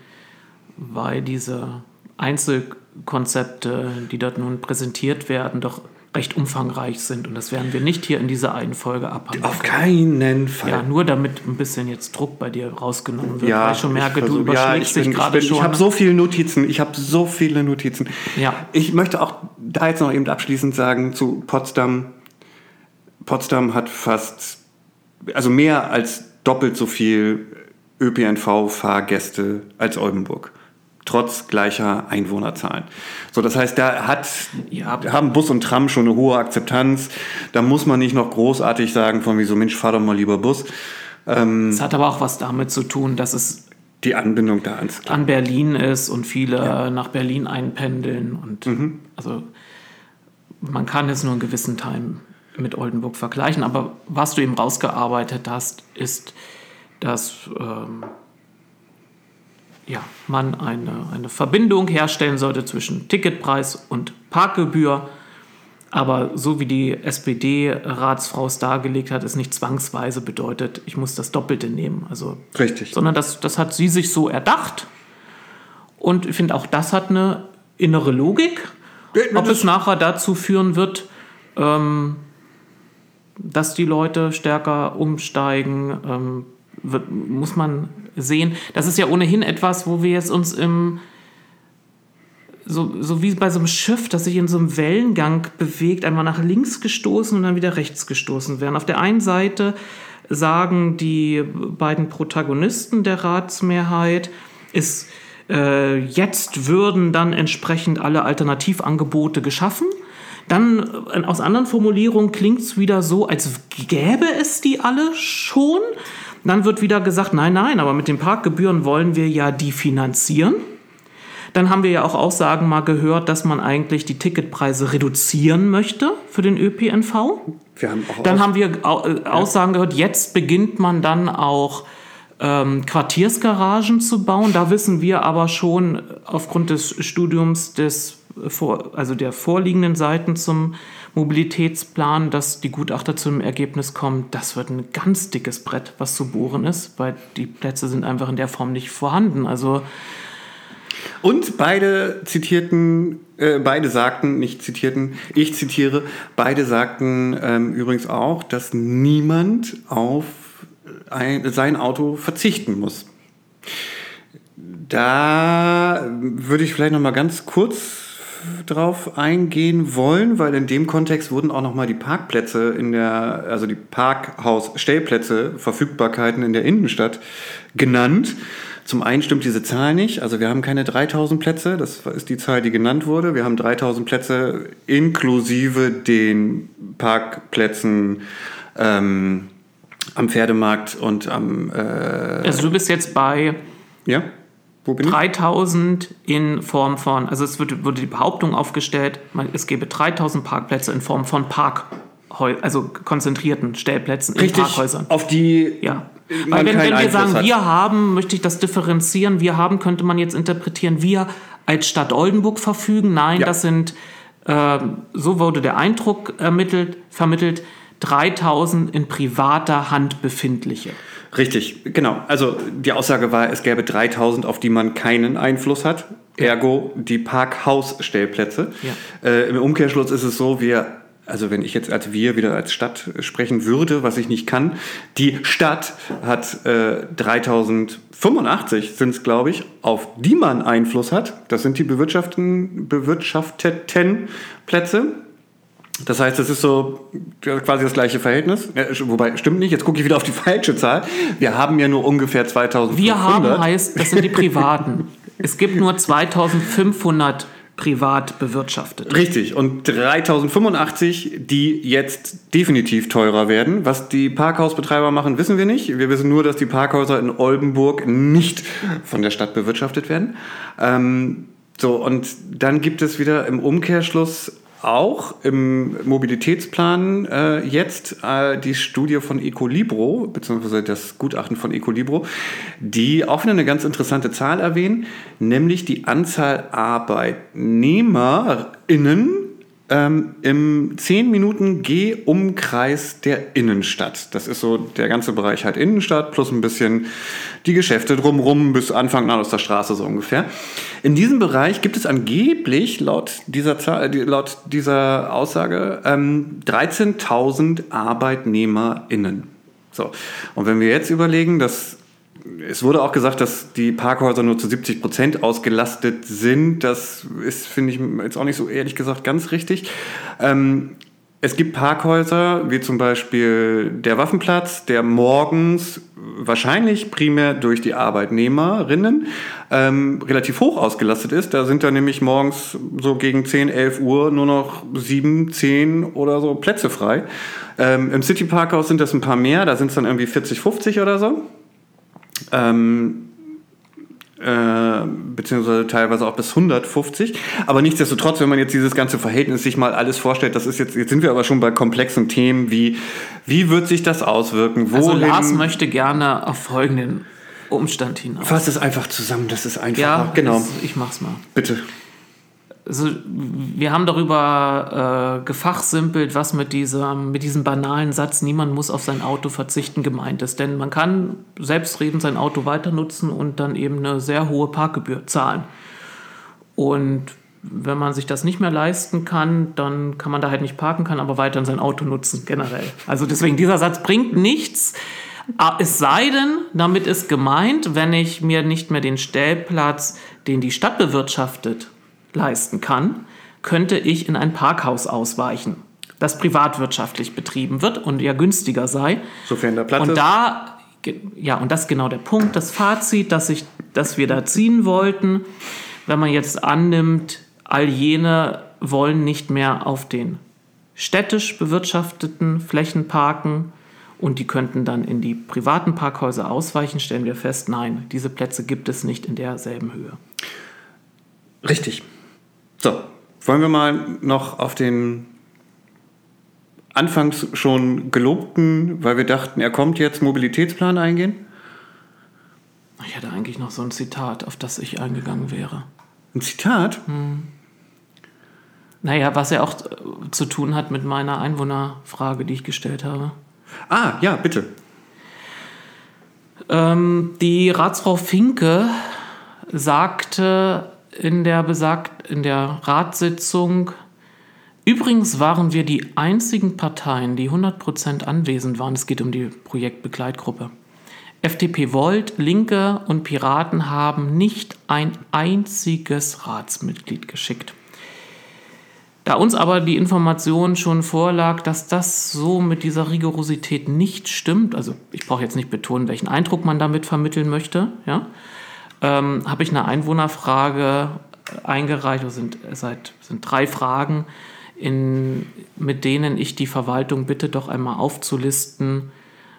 weil diese Einzelkonzepte, die dort nun präsentiert werden, doch recht umfangreich sind. Und das werden wir nicht hier in dieser einen Folge abhandeln. Auf keinen Fall. Ja, nur damit ein bisschen jetzt Druck bei dir rausgenommen wird. Ja, weil ich schon merke, ich du überschlägst ja, dich gerade schon. Ich habe so viele Notizen. Ich habe so viele Notizen. Ja. Ich möchte auch da jetzt noch eben abschließend sagen zu Potsdam. Potsdam hat fast, also mehr als doppelt so viel ÖPNV-Fahrgäste als Oldenburg trotz gleicher Einwohnerzahlen. So, das heißt, da hat, Ja. haben Bus und Tram schon eine hohe Akzeptanz. Da muss man nicht noch großartig sagen, von wie so, Mensch, fahr doch mal lieber Bus. Es hat aber auch was damit zu tun, dass es Die Anbindung da ans an Berlin ist und viele nach Berlin einpendeln. Und also man kann es nur einen gewissen Teil mit Oldenburg vergleichen. Aber was du eben rausgearbeitet hast, ist, dass ähm, ja, man eine, eine Verbindung herstellen sollte zwischen Ticketpreis und Parkgebühr. Aber so wie die SPD-Ratsfrau es dargelegt hat, ist nicht zwangsweise bedeutet, ich muss das Doppelte nehmen. Also Richtig. sondern das, das hat sie sich so erdacht. Und ich finde, auch das hat eine innere Logik. Ob es nachher dazu führen wird, ähm, dass die Leute stärker umsteigen, ähm, wird, muss man sehen. Das ist ja ohnehin etwas, wo wir jetzt uns im so, so wie bei so einem Schiff, das sich in so einem Wellengang bewegt, einmal nach links gestoßen und dann wieder rechts gestoßen werden. Auf der einen Seite sagen die beiden Protagonisten der Ratsmehrheit, ist, äh, jetzt würden dann entsprechend alle Alternativangebote geschaffen. Dann äh, aus anderen Formulierungen klingt es wieder so, als gäbe es die alle schon. Dann wird wieder gesagt, nein, nein, aber mit den Parkgebühren wollen wir ja die finanzieren. Dann haben wir ja auch Aussagen mal gehört, dass man eigentlich die Ticketpreise reduzieren möchte für den ÖPNV. Haben Dann haben wir äh, Aussagen gehört, jetzt beginnt man dann auch ähm, Quartiersgaragen zu bauen. Da wissen wir aber schon aufgrund des Studiums des also der vorliegenden Seiten zum Mobilitätsplan, dass die Gutachter zu dem Ergebnis kommen, das wird ein ganz dickes Brett, was zu bohren ist, weil die Plätze sind einfach in der Form nicht vorhanden. Also Und beide zitierten, äh, beide sagten, nicht zitierten, ich zitiere, beide sagten ähm, übrigens auch, dass niemand auf ein, sein Auto verzichten muss. Da würde ich vielleicht noch mal ganz kurz drauf eingehen wollen, weil in dem Kontext wurden auch noch mal die Parkplätze in der, also die Parkhausstellplätze, Verfügbarkeiten in der Innenstadt genannt. Zum einen stimmt diese Zahl nicht, also wir haben keine 3000 Plätze, das ist die Zahl, die genannt wurde. Wir haben 3000 Plätze inklusive den Parkplätzen ähm, am Pferdemarkt und am, äh, Also du bist jetzt bei ja, wo bin ich? 3000 in Form von, also es wird, wurde die Behauptung aufgestellt, man, es gäbe 3000 Parkplätze in Form von Park, also konzentrierten Stellplätzen in Richtig, Parkhäusern. auf die Ja. man Weil wenn, wenn wir Einfluss sagen, hat. wir haben, möchte ich das differenzieren, wir haben, könnte man jetzt interpretieren, wir als Stadt Oldenburg verfügen. Nein, Ja. das sind, ähm, so wurde der Eindruck ermittelt, vermittelt, 3000 in privater Hand befindliche. Richtig, genau. Also die Aussage war, es gäbe 3000, auf die man keinen Einfluss hat. Ergo die Parkhausstellplätze. Ja. Äh, Im Umkehrschluss ist es so, wir, also wenn ich jetzt als wir wieder als Stadt sprechen würde, was ich nicht kann, die Stadt hat äh, 3085 sind es, glaube ich, auf die man Einfluss hat. Das sind die bewirtschafteten, bewirtschafteten Plätze. Das heißt, es ist so quasi das gleiche Verhältnis. Wobei, stimmt nicht, jetzt gucke ich wieder auf die falsche Zahl. Wir haben ja nur ungefähr 2500. Wir haben heißt, das sind die privaten. es gibt nur 2500 privat bewirtschaftet. Richtig, und 3085, die jetzt definitiv teurer werden. Was die Parkhausbetreiber machen, wissen wir nicht. Wir wissen nur, dass die Parkhäuser in Oldenburg nicht von der Stadt bewirtschaftet werden. Ähm, so, und dann gibt es wieder im Umkehrschluss auch im Mobilitätsplan äh, jetzt äh, die Studie von Ecolibro, beziehungsweise das Gutachten von Ecolibro, die auch wieder eine ganz interessante Zahl erwähnen, nämlich die Anzahl ArbeitnehmerInnen ähm, im 10 Minuten Geh-Umkreis der Innenstadt. Das ist so der ganze Bereich halt Innenstadt plus ein bisschen die Geschäfte drumrum bis Anfang an aus der Straße so ungefähr. In diesem Bereich gibt es angeblich laut dieser, äh, laut dieser Aussage ähm, 13.000 ArbeitnehmerInnen. So. Und wenn wir jetzt überlegen, dass es wurde auch gesagt, dass die Parkhäuser nur zu 70 Prozent ausgelastet sind. Das ist, finde ich, jetzt auch nicht so ehrlich gesagt ganz richtig. Ähm, es gibt Parkhäuser, wie zum Beispiel der Waffenplatz, der morgens wahrscheinlich primär durch die Arbeitnehmerinnen ähm, relativ hoch ausgelastet ist. Da sind da nämlich morgens so gegen 10, 11 Uhr nur noch 7, 10 oder so Plätze frei. Ähm, Im City Parkhaus sind das ein paar mehr, da sind es dann irgendwie 40, 50 oder so. Ähm, äh, beziehungsweise teilweise auch bis 150. Aber nichtsdestotrotz, wenn man jetzt dieses ganze Verhältnis sich mal alles vorstellt, das ist jetzt, jetzt sind wir aber schon bei komplexen Themen wie, wie wird sich das auswirken? Also Wohin? Also Lars möchte gerne auf folgenden Umstand hinaus. Fass es einfach zusammen, das ist einfach. Ja, genau. Das, ich mach's mal. Bitte also wir haben darüber äh, gefachsimpelt, was mit diesem, mit diesem banalen Satz, niemand muss auf sein Auto verzichten, gemeint ist. Denn man kann selbstredend sein Auto weiter nutzen und dann eben eine sehr hohe Parkgebühr zahlen. Und wenn man sich das nicht mehr leisten kann, dann kann man da halt nicht parken, kann aber weiterhin sein Auto nutzen, generell. Also deswegen, dieser Satz bringt nichts. Es sei denn, damit ist gemeint, wenn ich mir nicht mehr den Stellplatz, den die Stadt bewirtschaftet, leisten kann, könnte ich in ein Parkhaus ausweichen, das privatwirtschaftlich betrieben wird und ja günstiger sei. Sofern der Platz und da, ja, und das ist genau der Punkt, das Fazit, das, ich, das wir da ziehen wollten. Wenn man jetzt annimmt, all jene wollen nicht mehr auf den städtisch bewirtschafteten Flächen parken und die könnten dann in die privaten Parkhäuser ausweichen, stellen wir fest, nein, diese Plätze gibt es nicht in derselben Höhe. Richtig. So, wollen wir mal noch auf den anfangs schon gelobten, weil wir dachten, er kommt jetzt, Mobilitätsplan eingehen? Ich hätte eigentlich noch so ein Zitat, auf das ich eingegangen wäre. Ein Zitat? Hm. Naja, was ja auch zu tun hat mit meiner Einwohnerfrage, die ich gestellt habe. Ah, ja, bitte. Ähm, die Ratsfrau Finke sagte in der besagt, in der Ratssitzung. Übrigens waren wir die einzigen Parteien, die 100% anwesend waren. Es geht um die Projektbegleitgruppe. FDP Volt, Linke und Piraten haben nicht ein einziges Ratsmitglied geschickt. Da uns aber die Information schon vorlag, dass das so mit dieser Rigorosität nicht stimmt, also ich brauche jetzt nicht betonen, welchen Eindruck man damit vermitteln möchte, ja, ähm, habe ich eine Einwohnerfrage eingereicht. Das sind, seit, sind drei Fragen, in, mit denen ich die Verwaltung bitte, doch einmal aufzulisten,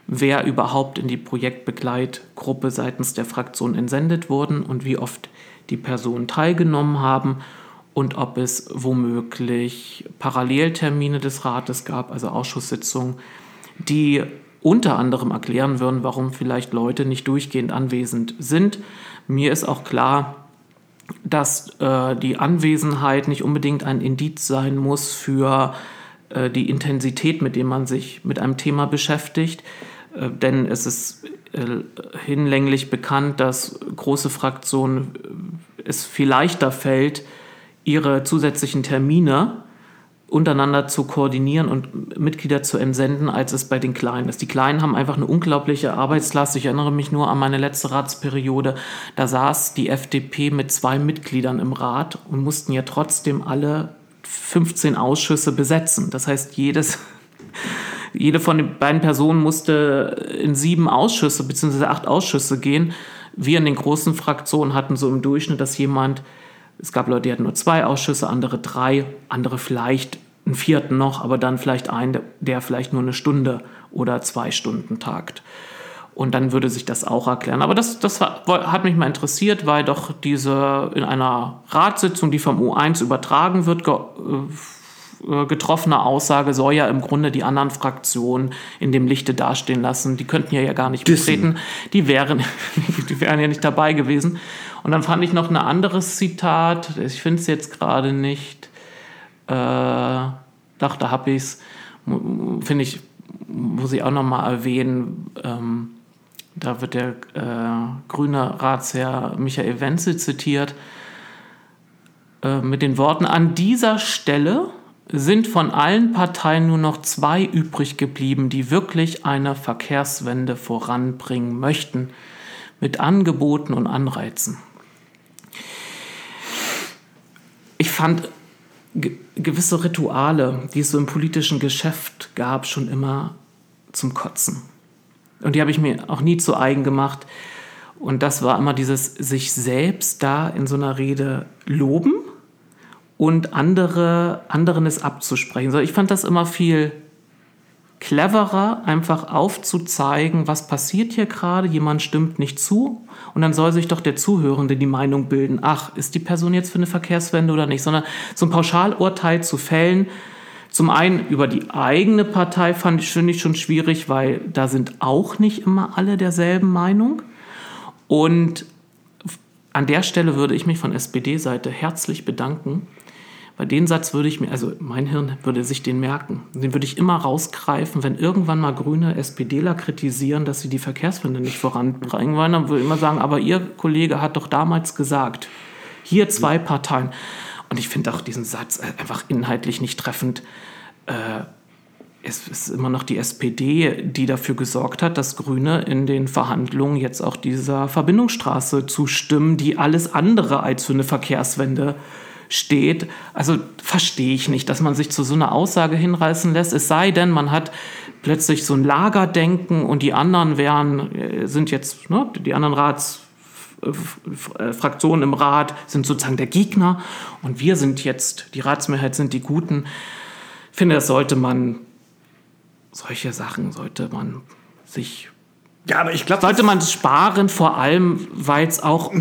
wer überhaupt in die Projektbegleitgruppe seitens der Fraktion entsendet wurden und wie oft die Personen teilgenommen haben und ob es womöglich Paralleltermine des Rates gab, also Ausschusssitzungen, die unter anderem erklären würden, warum vielleicht Leute nicht durchgehend anwesend sind. Mir ist auch klar, dass äh, die Anwesenheit nicht unbedingt ein Indiz sein muss für äh, die Intensität, mit der man sich mit einem Thema beschäftigt. Äh, denn es ist äh, hinlänglich bekannt, dass große Fraktionen äh, es viel leichter fällt, ihre zusätzlichen Termine untereinander zu koordinieren und Mitglieder zu entsenden, als es bei den Kleinen ist. Die Kleinen haben einfach eine unglaubliche Arbeitslast. Ich erinnere mich nur an meine letzte Ratsperiode. Da saß die FDP mit zwei Mitgliedern im Rat und mussten ja trotzdem alle 15 Ausschüsse besetzen. Das heißt, jedes, jede von den beiden Personen musste in sieben Ausschüsse bzw. acht Ausschüsse gehen. Wir in den großen Fraktionen hatten so im Durchschnitt, dass jemand es gab Leute, die hatten nur zwei Ausschüsse, andere drei, andere vielleicht einen vierten noch, aber dann vielleicht einen, der vielleicht nur eine Stunde oder zwei Stunden tagt. Und dann würde sich das auch erklären. Aber das, das hat mich mal interessiert, weil doch diese in einer Ratssitzung, die vom U1 übertragen wird, ge, äh, äh, getroffene Aussage soll ja im Grunde die anderen Fraktionen in dem Lichte dastehen lassen. Die könnten ja, ja gar nicht Dissen. betreten. Die wären, die wären ja nicht dabei gewesen. Und dann fand ich noch ein anderes Zitat. Ich finde es jetzt gerade nicht. Äh, doch, da habe ich es. Finde ich, muss ich auch noch mal erwähnen. Ähm, da wird der äh, grüne Ratsherr Michael Wenzel zitiert äh, mit den Worten, an dieser Stelle sind von allen Parteien nur noch zwei übrig geblieben, die wirklich eine Verkehrswende voranbringen möchten, mit Angeboten und Anreizen. Ich fand gewisse Rituale, die es so im politischen Geschäft gab, schon immer zum Kotzen. Und die habe ich mir auch nie zu eigen gemacht. Und das war immer dieses sich selbst da in so einer Rede loben und andere, anderen es abzusprechen. So, ich fand das immer viel cleverer, einfach aufzuzeigen, was passiert hier gerade, jemand stimmt nicht zu. Und dann soll sich doch der Zuhörende die Meinung bilden, ach, ist die Person jetzt für eine Verkehrswende oder nicht, sondern so ein Pauschalurteil zu fällen, zum einen über die eigene Partei fand ich, finde ich schon schwierig, weil da sind auch nicht immer alle derselben Meinung. Und an der Stelle würde ich mich von SPD-Seite herzlich bedanken, weil den Satz würde ich mir, also mein Hirn würde sich den merken. Den würde ich immer rausgreifen, wenn irgendwann mal grüne SPDler kritisieren, dass sie die Verkehrswende nicht voranbringen wollen. Dann würde ich immer sagen, aber Ihr Kollege hat doch damals gesagt, hier zwei Parteien. Und ich finde auch diesen Satz äh, einfach inhaltlich nicht treffend. Äh, es ist immer noch die SPD, die dafür gesorgt hat, dass Grüne in den Verhandlungen jetzt auch dieser Verbindungsstraße zustimmen, die alles andere als für eine Verkehrswende steht. Also verstehe ich nicht, dass man sich zu so einer Aussage hinreißen lässt. Es sei denn, man hat plötzlich so ein Lagerdenken und die anderen wären, äh, sind jetzt, ne, die anderen Rats Fraktionen im Rat sind sozusagen der Gegner und wir sind jetzt, die Ratsmehrheit sind die Guten. Ich finde, das sollte man, solche Sachen sollte man sich ja, aber ich glaube, sollte man sparen, vor allem, weil es auch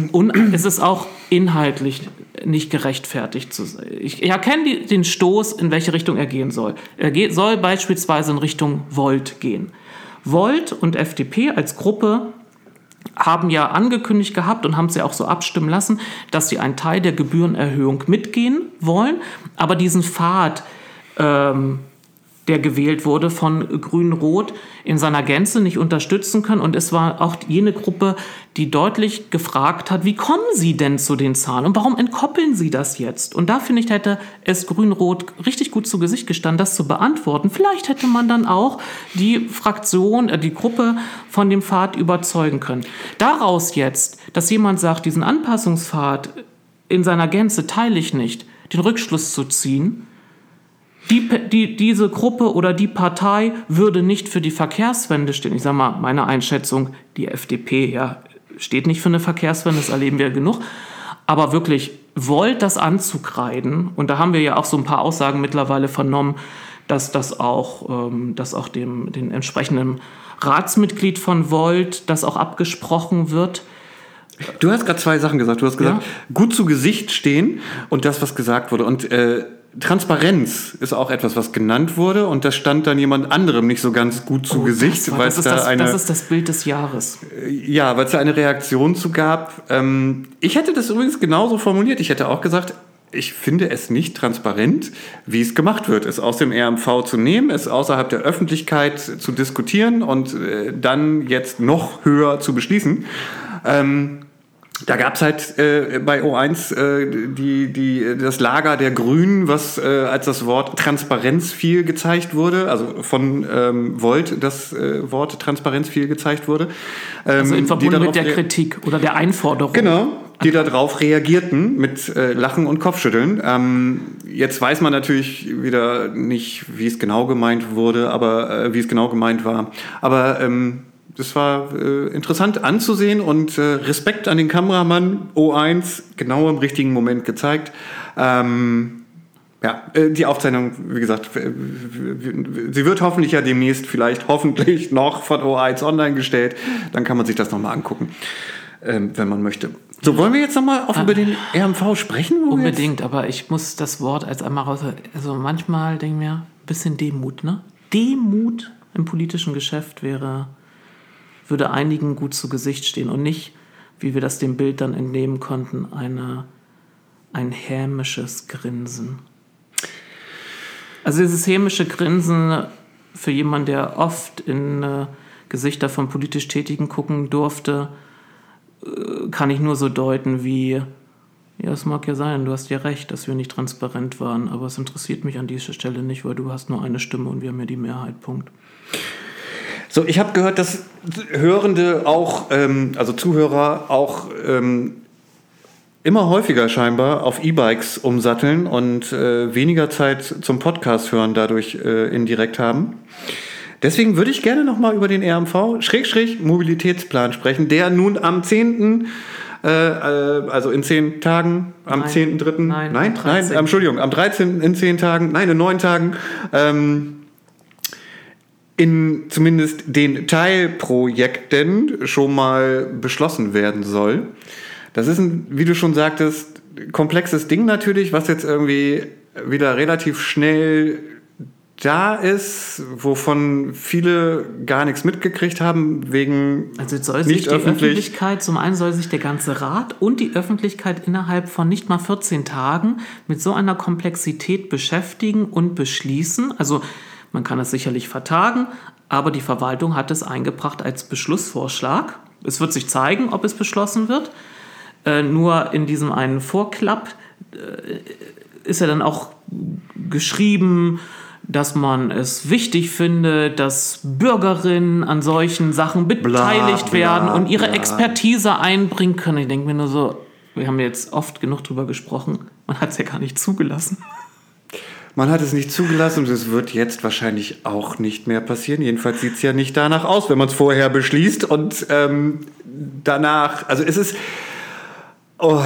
es ist auch inhaltlich nicht gerechtfertigt zu sein. Ich erkenne den Stoß, in welche Richtung er gehen soll. Er geht, soll beispielsweise in Richtung Volt gehen. Volt und FDP als Gruppe haben ja angekündigt gehabt und haben es ja auch so abstimmen lassen, dass sie einen Teil der Gebührenerhöhung mitgehen wollen, aber diesen Pfad, ähm, der gewählt wurde von Grün-Rot, in seiner Gänze nicht unterstützen können. Und es war auch jene Gruppe, die deutlich gefragt hat, wie kommen Sie denn zu den Zahlen und warum entkoppeln Sie das jetzt? Und da finde ich, hätte es Grün-Rot richtig gut zu Gesicht gestanden, das zu beantworten. Vielleicht hätte man dann auch die Fraktion, äh, die Gruppe von dem Pfad überzeugen können. Daraus jetzt, dass jemand sagt, diesen Anpassungspfad in seiner Gänze teile ich nicht, den Rückschluss zu ziehen, die, die, diese Gruppe oder die Partei würde nicht für die Verkehrswende stehen. Ich sage mal, meine Einschätzung, die FDP ja, steht nicht für eine Verkehrswende, das erleben wir genug. Aber wirklich wollt das anzukreiden, und da haben wir ja auch so ein paar Aussagen mittlerweile vernommen, dass das auch, ähm, dass auch dem den entsprechenden Ratsmitglied von Volt das auch abgesprochen wird. Du hast gerade zwei Sachen gesagt. Du hast gesagt, ja? gut zu Gesicht stehen und das, was gesagt wurde. Und äh, Transparenz ist auch etwas, was genannt wurde und das stand dann jemand anderem nicht so ganz gut zu oh, Gesicht, weil es da das, eine. Das ist das Bild des Jahres. Ja, weil es da eine Reaktion zu gab. Ähm, ich hätte das übrigens genauso formuliert. Ich hätte auch gesagt, ich finde es nicht transparent, wie es gemacht wird, es aus dem RMV zu nehmen, es außerhalb der Öffentlichkeit zu diskutieren und äh, dann jetzt noch höher zu beschließen. Ähm, da gab's halt äh, bei O1 äh, die, die, das Lager der Grünen, was äh, als das Wort Transparenz viel gezeigt wurde, also von ähm, Volt das äh, Wort Transparenz viel gezeigt wurde. Ähm, also in Verbindung mit der Kritik oder der Einforderung. Genau, die darauf reagierten mit äh, Lachen und Kopfschütteln. Ähm, jetzt weiß man natürlich wieder nicht, wie es genau gemeint wurde, aber äh, wie es genau gemeint war. Aber ähm, das war äh, interessant anzusehen und äh, Respekt an den Kameramann O1 genau im richtigen Moment gezeigt. Ähm, ja, äh, die Aufzeichnung, wie gesagt, sie wird hoffentlich ja demnächst vielleicht hoffentlich noch von O1 online gestellt. Dann kann man sich das nochmal angucken, ähm, wenn man möchte. So, wollen wir jetzt nochmal auch über den RMV sprechen? Unbedingt, aber ich muss das Wort als einmal raus. Also manchmal denke ich mir, ein bisschen Demut, ne? Demut im politischen Geschäft wäre, würde einigen gut zu Gesicht stehen und nicht, wie wir das dem Bild dann entnehmen konnten, eine, ein hämisches Grinsen. Also dieses hämische Grinsen für jemanden, der oft in äh, Gesichter von politisch Tätigen gucken durfte, äh, kann ich nur so deuten wie, ja, es mag ja sein, du hast ja recht, dass wir nicht transparent waren, aber es interessiert mich an dieser Stelle nicht, weil du hast nur eine Stimme und wir haben ja die Mehrheit, Punkt. So, ich habe gehört, dass Hörende auch, ähm, also Zuhörer auch ähm, immer häufiger scheinbar auf E-Bikes umsatteln und äh, weniger Zeit zum Podcast hören dadurch äh, indirekt haben. Deswegen würde ich gerne nochmal über den RMV Schrägstrich Mobilitätsplan sprechen, der nun am 10. Äh, äh, also in 10 Tagen, am Nein. 10.3. Nein, nein, am nein, 13.. Entschuldigung, am 13. in 10 Tagen, nein, in 9 Tagen, ähm, in zumindest den Teilprojekten schon mal beschlossen werden soll. Das ist ein, wie du schon sagtest, komplexes Ding natürlich, was jetzt irgendwie wieder relativ schnell da ist, wovon viele gar nichts mitgekriegt haben, wegen Also jetzt soll sich die öffentlich. Öffentlichkeit, zum einen soll sich der ganze Rat und die Öffentlichkeit innerhalb von nicht mal 14 Tagen mit so einer Komplexität beschäftigen und beschließen. Also man kann es sicherlich vertagen, aber die Verwaltung hat es eingebracht als Beschlussvorschlag. Es wird sich zeigen, ob es beschlossen wird. Äh, nur in diesem einen Vorklapp äh, ist ja dann auch geschrieben, dass man es wichtig findet, dass Bürgerinnen an solchen Sachen beteiligt bla, werden und ihre bla. Expertise einbringen können. Ich denke mir nur so, wir haben jetzt oft genug drüber gesprochen, man hat es ja gar nicht zugelassen. Man hat es nicht zugelassen und es wird jetzt wahrscheinlich auch nicht mehr passieren. Jedenfalls sieht es ja nicht danach aus, wenn man es vorher beschließt und ähm, danach, also es ist, oh,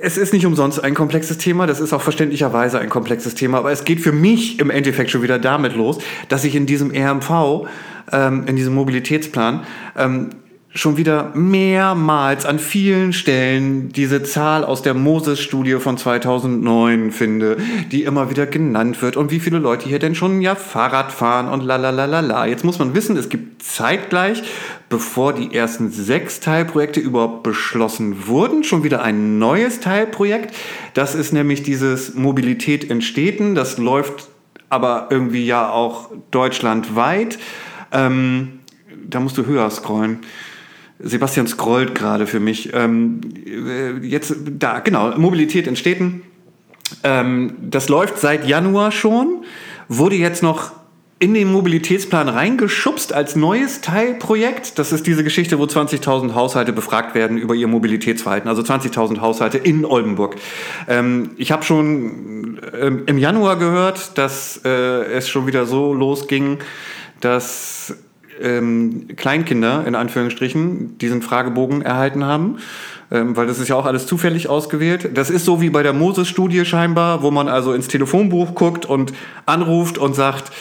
es, ist nicht umsonst ein komplexes Thema, das ist auch verständlicherweise ein komplexes Thema, aber es geht für mich im Endeffekt schon wieder damit los, dass ich in diesem RMV, ähm, in diesem Mobilitätsplan, ähm, schon wieder mehrmals an vielen Stellen diese Zahl aus der Moses-Studie von 2009 finde, die immer wieder genannt wird und wie viele Leute hier denn schon ja Fahrrad fahren und la la la la. Jetzt muss man wissen, es gibt zeitgleich, bevor die ersten sechs Teilprojekte überhaupt beschlossen wurden, schon wieder ein neues Teilprojekt. Das ist nämlich dieses Mobilität in Städten. Das läuft aber irgendwie ja auch deutschlandweit. Ähm, da musst du höher scrollen. Sebastian scrollt gerade für mich. Ähm, äh, jetzt da, genau, Mobilität in Städten. Ähm, das läuft seit Januar schon, wurde jetzt noch in den Mobilitätsplan reingeschubst als neues Teilprojekt. Das ist diese Geschichte, wo 20.000 Haushalte befragt werden über ihr Mobilitätsverhalten. Also 20.000 Haushalte in Oldenburg. Ähm, ich habe schon ähm, im Januar gehört, dass äh, es schon wieder so losging, dass ähm, Kleinkinder in Anführungsstrichen diesen Fragebogen erhalten haben, ähm, weil das ist ja auch alles zufällig ausgewählt. Das ist so wie bei der Moses-Studie scheinbar, wo man also ins Telefonbuch guckt und anruft und sagt,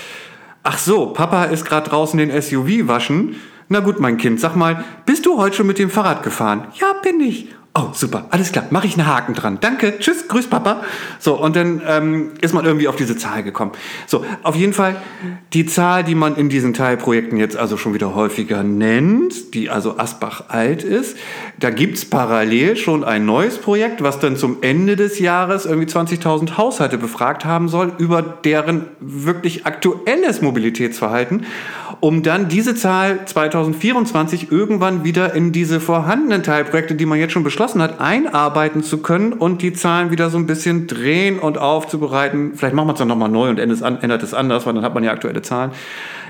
ach so, Papa ist gerade draußen den SUV waschen. Na gut, mein Kind, sag mal, bist du heute schon mit dem Fahrrad gefahren? Ja, bin ich. Oh, super, alles klar, mache ich einen Haken dran. Danke, tschüss, grüß Papa. So, und dann ähm, ist man irgendwie auf diese Zahl gekommen. So, auf jeden Fall die Zahl, die man in diesen Teilprojekten jetzt also schon wieder häufiger nennt, die also Asbach alt ist. Da gibt's parallel schon ein neues Projekt, was dann zum Ende des Jahres irgendwie 20.000 Haushalte befragt haben soll über deren wirklich aktuelles Mobilitätsverhalten, um dann diese Zahl 2024 irgendwann wieder in diese vorhandenen Teilprojekte, die man jetzt schon beschlossen hat, einarbeiten zu können und die Zahlen wieder so ein bisschen drehen und aufzubereiten. Vielleicht machen wir es dann nochmal neu und ändert es, anders, weil dann hat man ja aktuelle Zahlen.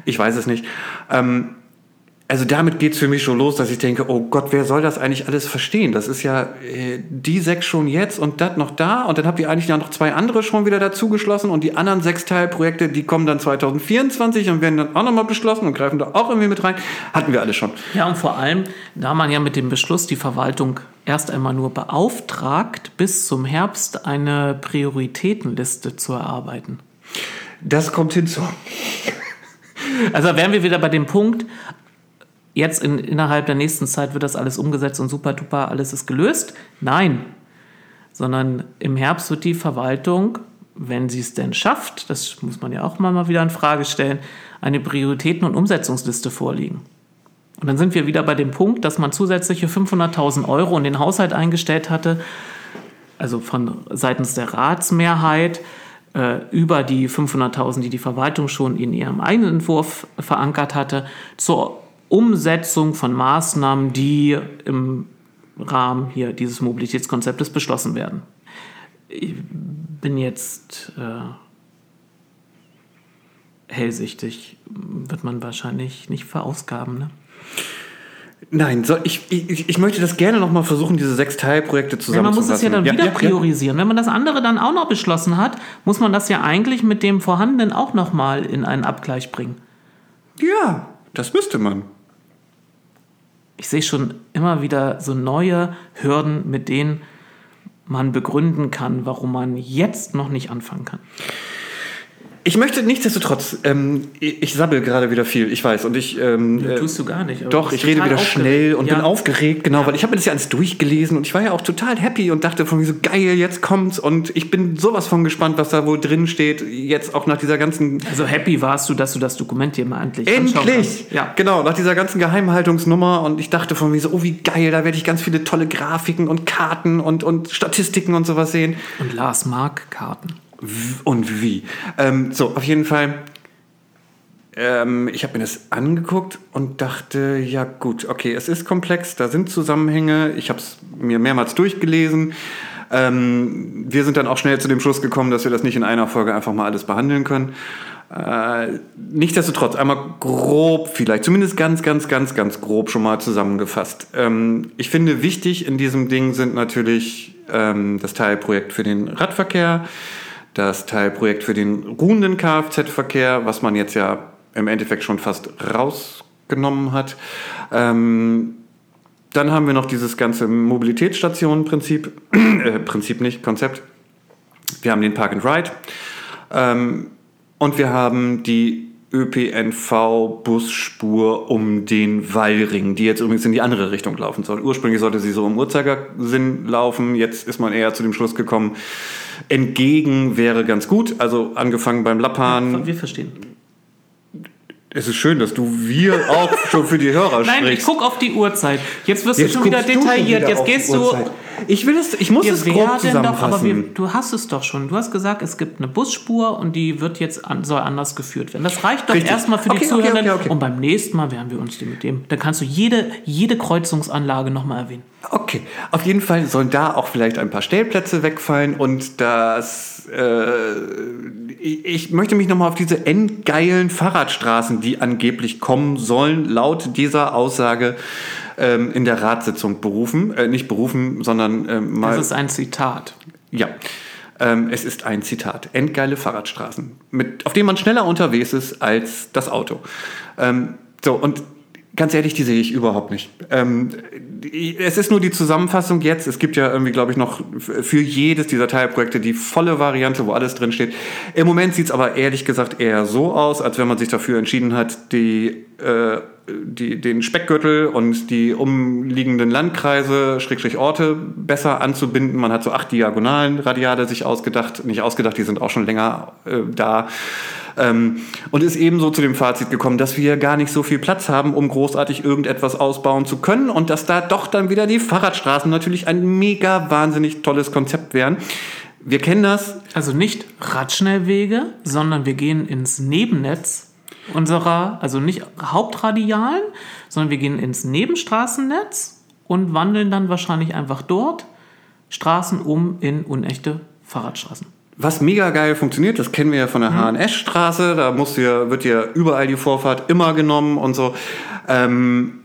Ich weiß es nicht. Ähm, also damit geht's für mich schon los, dass ich denke, oh Gott, wer soll das eigentlich alles verstehen? Das ist ja äh, die sechs schon jetzt und das noch da und dann habt ihr eigentlich ja noch zwei andere schon wieder dazu geschlossen und die anderen sechs Teilprojekte, die kommen dann 2024 und werden dann auch nochmal beschlossen und greifen da auch irgendwie mit rein. Hatten wir alle schon. Ja, und vor allem, da man ja mit dem Beschluss die Verwaltung erst einmal nur beauftragt, bis zum Herbst eine Prioritätenliste zu erarbeiten. Das kommt hinzu. Also wären wir wieder bei dem Punkt, jetzt in, innerhalb der nächsten Zeit wird das alles umgesetzt und super duper, alles ist gelöst. Nein, sondern im Herbst wird die Verwaltung, wenn sie es denn schafft, das muss man ja auch mal wieder in Frage stellen, eine Prioritäten- und Umsetzungsliste vorlegen. Und dann sind wir wieder bei dem Punkt, dass man zusätzliche 500.000 Euro in den Haushalt eingestellt hatte, also von seitens der Ratsmehrheit, äh, über die 500.000, die die Verwaltung schon in ihrem eigenen Entwurf verankert hatte, zur Umsetzung von Maßnahmen, die im Rahmen hier dieses Mobilitätskonzeptes beschlossen werden. Ich bin jetzt äh, hellsichtig, wird man wahrscheinlich nicht verausgaben. Ne? Nein, so, ich, ich, ich möchte das gerne nochmal versuchen, diese sechs Teilprojekte zusammenzufassen. Ja, man muss es ja dann ja, wieder ja, priorisieren. Wenn man das andere dann auch noch beschlossen hat, muss man das ja eigentlich mit dem Vorhandenen auch nochmal in einen Abgleich bringen. Ja, das müsste man. Ich sehe schon immer wieder so neue Hürden, mit denen man begründen kann, warum man jetzt noch nicht anfangen kann. Ich möchte nichtsdestotrotz, ähm, ich sabbel gerade wieder viel, ich weiß. Und ich, ähm, ja, tust du gar nicht. Doch, ich rede wieder schnell und ja. bin aufgeregt, genau, ja. weil ich habe mir das ja alles durchgelesen und ich war ja auch total happy und dachte von mir so, geil, jetzt kommt's und ich bin sowas von gespannt, was da wohl drin steht, jetzt auch nach dieser ganzen... Also happy warst du, dass du das Dokument hier mal endlich Endlich! Ja. Genau, nach dieser ganzen Geheimhaltungsnummer und ich dachte von mir so, oh wie geil, da werde ich ganz viele tolle Grafiken und Karten und, und Statistiken und sowas sehen. Und Lars mag Karten und wie. Ähm, so, auf jeden Fall. Ähm, ich habe mir das angeguckt und dachte, ja gut, okay, es ist komplex, da sind Zusammenhänge. Ich habe es mir mehrmals durchgelesen. Ähm, wir sind dann auch schnell zu dem Schluss gekommen, dass wir das nicht in einer Folge einfach mal alles behandeln können. Äh, nichtsdestotrotz, einmal grob vielleicht, zumindest ganz, ganz, ganz, ganz grob schon mal zusammengefasst. Ähm, ich finde, wichtig in diesem Ding sind natürlich ähm, das Teilprojekt für den Radverkehr, das Teilprojekt für den ruhenden Kfz-Verkehr, was man jetzt ja im Endeffekt schon fast rausgenommen hat. Ähm, dann haben wir noch dieses ganze Mobilitätsstationenprinzip, äh, Prinzip nicht, Konzept. Wir haben den Park and Ride ähm, und wir haben die ÖPNV-Busspur um den Wallring, die jetzt übrigens in die andere Richtung laufen soll. Ursprünglich sollte sie so im Uhrzeigersinn laufen, jetzt ist man eher zu dem Schluss gekommen, entgegen wäre ganz gut. Also angefangen beim Lappan. wir verstehen. Es ist schön, dass du wir auch schon für die Hörer sprichst. Nein, ich guck auf die Uhrzeit. Jetzt wirst Jetzt du schon wieder detailliert. Wieder Jetzt gehst du ich will es, ich muss wir es grob zusammenfassen. Doch, aber wir, du hast es doch schon. Du hast gesagt, es gibt eine Busspur und die wird jetzt an, soll anders geführt werden. Das reicht doch Richtig. erstmal für okay, die Zuhörenden. Okay, okay, und beim nächsten Mal werden wir uns mit dem. Dann kannst du jede, jede Kreuzungsanlage nochmal erwähnen. Okay, auf jeden Fall sollen da auch vielleicht ein paar Stellplätze wegfallen und das. Äh, ich möchte mich nochmal auf diese endgeilen Fahrradstraßen, die angeblich kommen sollen, laut dieser Aussage ähm, in der Ratssitzung berufen. Äh, nicht berufen, sondern ähm, mal. Das ist ein Zitat. Ja. Ähm, es ist ein Zitat. Endgeile Fahrradstraßen, mit, auf denen man schneller unterwegs ist als das Auto. Ähm, so, und Ganz ehrlich, die sehe ich überhaupt nicht. Ähm, es ist nur die Zusammenfassung jetzt. Es gibt ja irgendwie, glaube ich, noch für jedes dieser Teilprojekte die volle Variante, wo alles drin steht. Im Moment sieht es aber ehrlich gesagt eher so aus, als wenn man sich dafür entschieden hat, die, äh, die, den Speckgürtel und die umliegenden Landkreise, Schrägstrich Orte, besser anzubinden. Man hat so acht diagonalen Radiale sich ausgedacht. Nicht ausgedacht, die sind auch schon länger äh, da. Ähm, und ist ebenso zu dem Fazit gekommen, dass wir gar nicht so viel Platz haben, um großartig irgendetwas ausbauen zu können und dass da doch dann wieder die Fahrradstraßen natürlich ein mega wahnsinnig tolles Konzept wären. Wir kennen das. Also nicht Radschnellwege, sondern wir gehen ins Nebennetz unserer, also nicht Hauptradialen, sondern wir gehen ins Nebenstraßennetz und wandeln dann wahrscheinlich einfach dort Straßen um in unechte Fahrradstraßen. Was mega geil funktioniert, das kennen wir ja von der mhm. HNS-Straße, da muss ja, wird ja überall die Vorfahrt immer genommen und so. Ähm,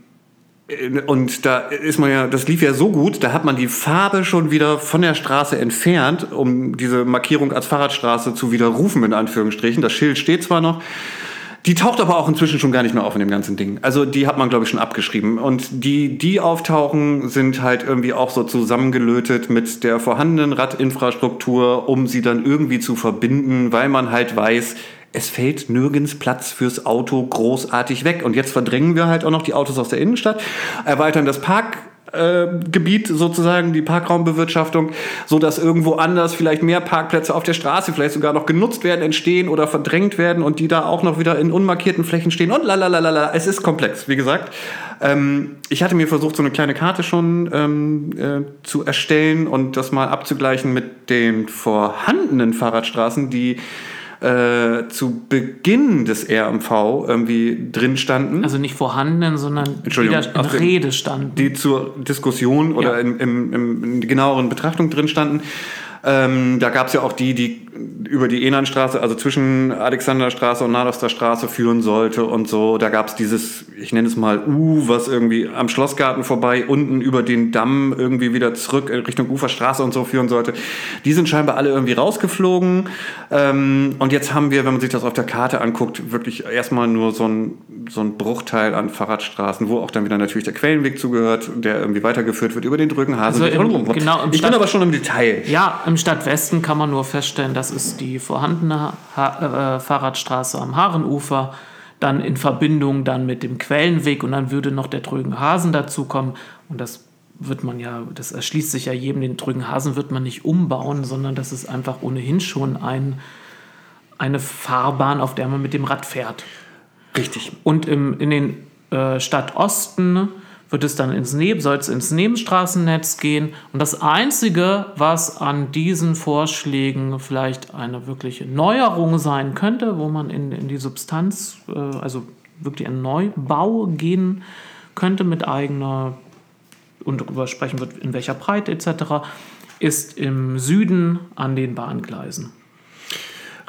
und da ist man ja, das lief ja so gut, da hat man die Farbe schon wieder von der Straße entfernt, um diese Markierung als Fahrradstraße zu widerrufen, in Anführungsstrichen. Das Schild steht zwar noch, die taucht aber auch inzwischen schon gar nicht mehr auf in dem ganzen Ding. Also die hat man, glaube ich, schon abgeschrieben. Und die, die auftauchen, sind halt irgendwie auch so zusammengelötet mit der vorhandenen Radinfrastruktur, um sie dann irgendwie zu verbinden, weil man halt weiß, es fällt nirgends Platz fürs Auto großartig weg. Und jetzt verdrängen wir halt auch noch die Autos aus der Innenstadt, erweitern das Park äh, Gebiet sozusagen, die Parkraumbewirtschaftung, so dass irgendwo anders vielleicht mehr Parkplätze auf der Straße vielleicht sogar noch genutzt werden, entstehen oder verdrängt werden und die da auch noch wieder in unmarkierten Flächen stehen und lalalala. Es ist komplex, wie gesagt. Ähm, ich hatte mir versucht, so eine kleine Karte schon ähm, äh, zu erstellen und das mal abzugleichen mit den vorhandenen Fahrradstraßen, die äh, zu Beginn des RMV irgendwie drin standen. Also nicht vorhandenen, sondern Entschuldigung, in dem- Rede standen. die zur Diskussion oder Ja. im, im, in genaueren Betrachtung drin standen. Ähm, da gab es ja auch die, die über die Enanstraße, also zwischen Alexanderstraße und Nadoster Straße führen sollte und so. Da gab es dieses, ich nenne es mal U, was irgendwie am Schlossgarten vorbei, unten über den Damm irgendwie wieder zurück in Richtung Uferstraße und so führen sollte. Die sind scheinbar alle irgendwie rausgeflogen. Ähm, und jetzt haben wir, wenn man sich das auf der Karte anguckt, wirklich erstmal nur so ein, so ein Bruchteil an Fahrradstraßen, wo auch dann wieder natürlich der Quellenweg zugehört, der irgendwie weitergeführt wird über den Drückenhasen. Also im- genau, im ich bin Stadt- aber schon im Detail. Ja, im Stadtwesten kann man nur feststellen, das ist die vorhandene ha äh, Fahrradstraße am Haarenufer, dann in Verbindung dann mit dem Quellenweg und dann würde noch der Trögenhasen dazukommen und das wird man ja, das erschließt sich ja jedem, den Trögenhasen wird man nicht umbauen, sondern das ist einfach ohnehin schon ein, eine Fahrbahn, auf der man mit dem Rad fährt. Richtig. Und im, in den äh, Stadtosten wird es dann ins Neb soll es ins Nebenstraßennetz gehen. Und das Einzige, was an diesen Vorschlägen vielleicht eine wirkliche Neuerung sein könnte, wo man in, in die Substanz, äh, also wirklich ein Neubau gehen könnte mit eigener und darüber sprechen wird, in welcher Breite etc., ist im Süden an den Bahngleisen.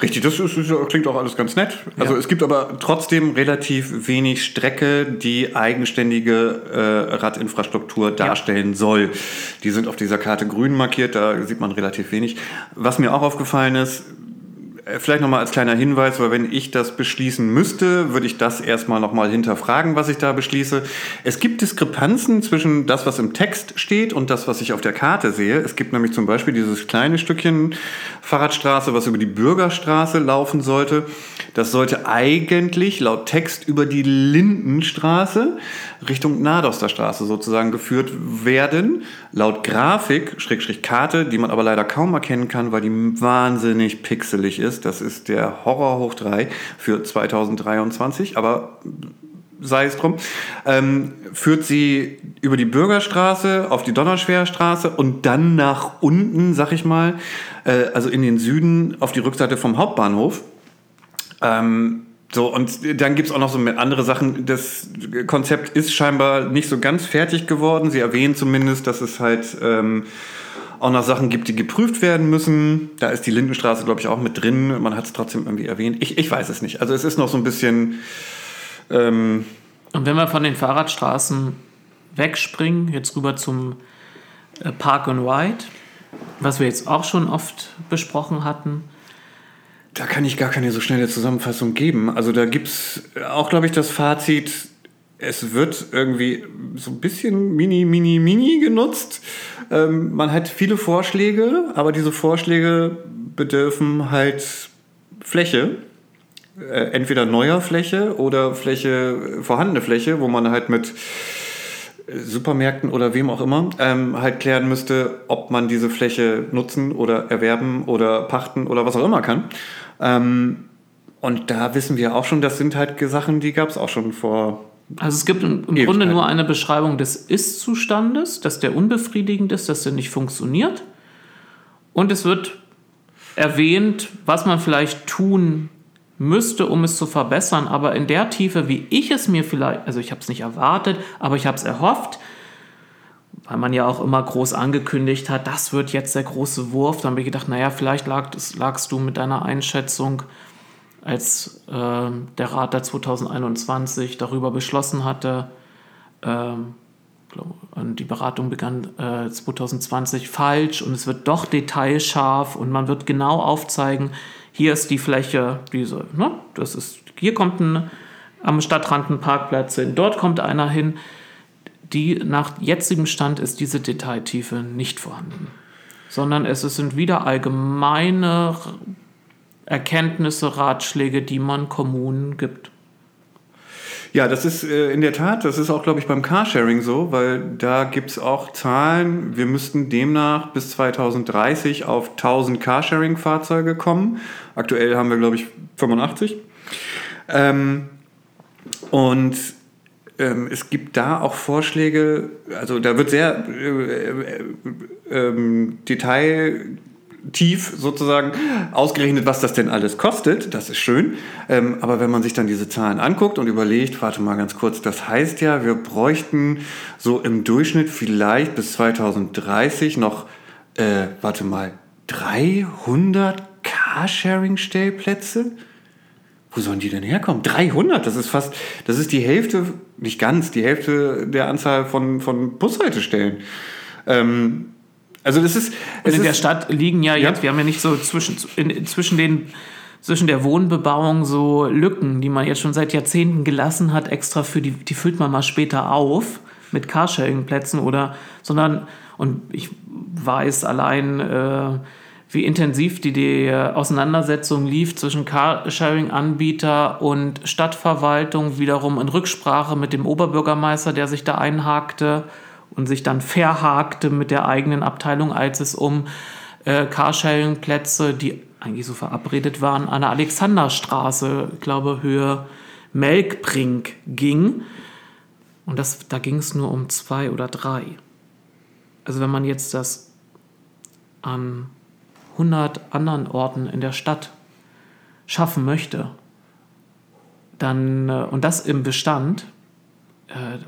Richtig, das ist, klingt auch alles ganz nett. Also Ja. es gibt aber trotzdem relativ wenig Strecke, die eigenständige äh, Radinfrastruktur darstellen soll. Die sind auf dieser Karte grün markiert, da sieht man relativ wenig. Was mir auch aufgefallen ist, Vielleicht nochmal als kleiner Hinweis, weil wenn ich das beschließen müsste, würde ich das erstmal nochmal hinterfragen, was ich da beschließe. Es gibt Diskrepanzen zwischen das, was im Text steht und das, was ich auf der Karte sehe. Es gibt nämlich zum Beispiel dieses kleine Stückchen Fahrradstraße, was über die Bürgerstraße laufen sollte. Das sollte eigentlich laut Text über die Lindenstraße Richtung Nadosterstraße sozusagen geführt werden. Laut Grafik, Schrägstrich Karte, die man aber leider kaum erkennen kann, weil die wahnsinnig pixelig ist. Das ist der Horror hoch 3 für 2023, aber sei es drum, ähm, führt sie über die Bürgerstraße auf die Donnerschwerstraße und dann nach unten, sag ich mal, äh, also in den Süden auf die Rückseite vom Hauptbahnhof. Ähm, so, und dann gibt's auch noch so andere Sachen. Das Konzept ist scheinbar nicht so ganz fertig geworden. Sie erwähnen zumindest, dass es halt ähm, auch noch Sachen gibt, die geprüft werden müssen. Da ist die Lindenstraße, glaube ich, auch mit drin. Man hat es trotzdem irgendwie erwähnt. Ich, ich weiß es nicht. Also es ist noch so ein bisschen... Ähm, Und wenn wir von den Fahrradstraßen wegspringen, jetzt rüber zum äh, Park and Ride, was wir jetzt auch schon oft besprochen hatten, Da kann ich gar keine so schnelle Zusammenfassung geben. Also da gibt's auch, glaube ich, das Fazit, es wird irgendwie so ein bisschen mini, mini, mini genutzt. Ähm, man hat viele Vorschläge, aber diese Vorschläge bedürfen halt Fläche. Äh, entweder neuer Fläche oder Fläche, vorhandene Fläche, wo man halt mit Supermärkten oder wem auch immer ähm, halt klären müsste, ob man diese Fläche nutzen oder erwerben oder pachten oder was auch immer kann. Ähm, und da wissen wir auch schon, das sind halt Sachen, die gab es auch schon vor. Also es gibt im, im Grunde nur eine Beschreibung des Ist-Zustandes, dass der unbefriedigend ist, dass der nicht funktioniert. Und es wird erwähnt, was man vielleicht tun müsste, um es zu verbessern. Aber in der Tiefe, wie ich es mir vielleicht, also ich habe es nicht erwartet, aber ich habe es erhofft, weil man ja auch immer groß angekündigt hat, das wird jetzt der große Wurf. Dann habe ich gedacht, naja, vielleicht lag, lagst du mit deiner Einschätzung als äh, der Rat der 2021 darüber beschlossen hatte, ähm, und die Beratung begann äh, 2020 falsch und es wird doch detailscharf und man wird genau aufzeigen, hier ist die Fläche, diese, ne, das ist, hier kommt ein am Stadtrand ein Parkplatz hin, dort kommt einer hin. Die nach jetzigem Stand ist diese Detailtiefe nicht vorhanden, sondern es sind wieder allgemeine Erkenntnisse, Ratschläge, die man Kommunen gibt. Ja, das ist äh, in der Tat, das ist auch, glaube ich, beim Carsharing so, weil da gibt es auch Zahlen. Wir müssten demnach bis 2030 auf 1000 Carsharing-Fahrzeuge kommen. Aktuell haben wir, glaube ich, 85. Ähm, und ähm, es gibt da auch Vorschläge, also da wird sehr äh, äh, ähm, Detail tief sozusagen ausgerechnet, was das denn alles kostet. Das ist schön. Ähm, aber wenn man sich dann diese Zahlen anguckt und überlegt, warte mal ganz kurz, das heißt ja, wir bräuchten so im Durchschnitt vielleicht bis 2030 noch, äh, warte mal, 300 Carsharing-Stellplätze? Wo sollen die denn herkommen? 300, das ist fast, das ist die Hälfte, nicht ganz, die Hälfte der Anzahl von, von Bushaltestellen. Ähm, also das ist. Und in der Stadt liegen ja, ja, jetzt, wir haben ja nicht so zwischen, in, zwischen den zwischen der Wohnbebauung so Lücken, die man jetzt schon seit Jahrzehnten gelassen hat, extra für die, die füllt man mal später auf mit Carsharing-Plätzen oder, sondern, und ich weiß allein, äh, wie intensiv die, die Auseinandersetzung lief zwischen Carsharing-Anbieter und Stadtverwaltung, wiederum in Rücksprache mit dem Oberbürgermeister, der sich da einhakte und sich dann verhakte mit der eigenen Abteilung, als es um äh, Carsharing-Plätze, die eigentlich so verabredet waren, an der Alexanderstraße, ich glaube Höhe Melkbrink ging. Und das, da ging es nur um zwei oder drei. Also wenn man jetzt das an 100 anderen Orten in der Stadt schaffen möchte, dann, äh, und das im Bestand, äh,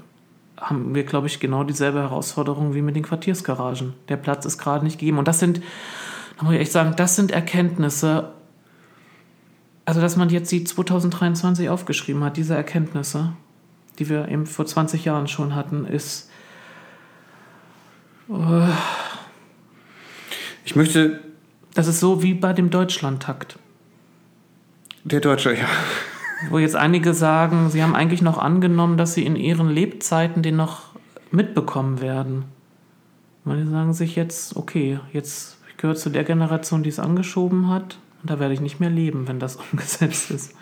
haben wir, glaube ich, genau dieselbe Herausforderung wie mit den Quartiersgaragen. Der Platz ist gerade nicht gegeben. Und das sind, da muss ich echt sagen, das sind Erkenntnisse, also dass man jetzt die 2023 aufgeschrieben hat, diese Erkenntnisse, die wir eben vor 20 Jahren schon hatten, ist. Uh, ich möchte. Das ist so wie bei dem Deutschlandtakt. Der Deutsche, ja. Wo jetzt einige sagen, sie haben eigentlich noch angenommen, dass sie in ihren Lebzeiten den noch mitbekommen werden. Manche sagen sich jetzt, okay, jetzt ich gehöre zu der Generation, die es angeschoben hat, und da werde ich nicht mehr leben, wenn das umgesetzt ist.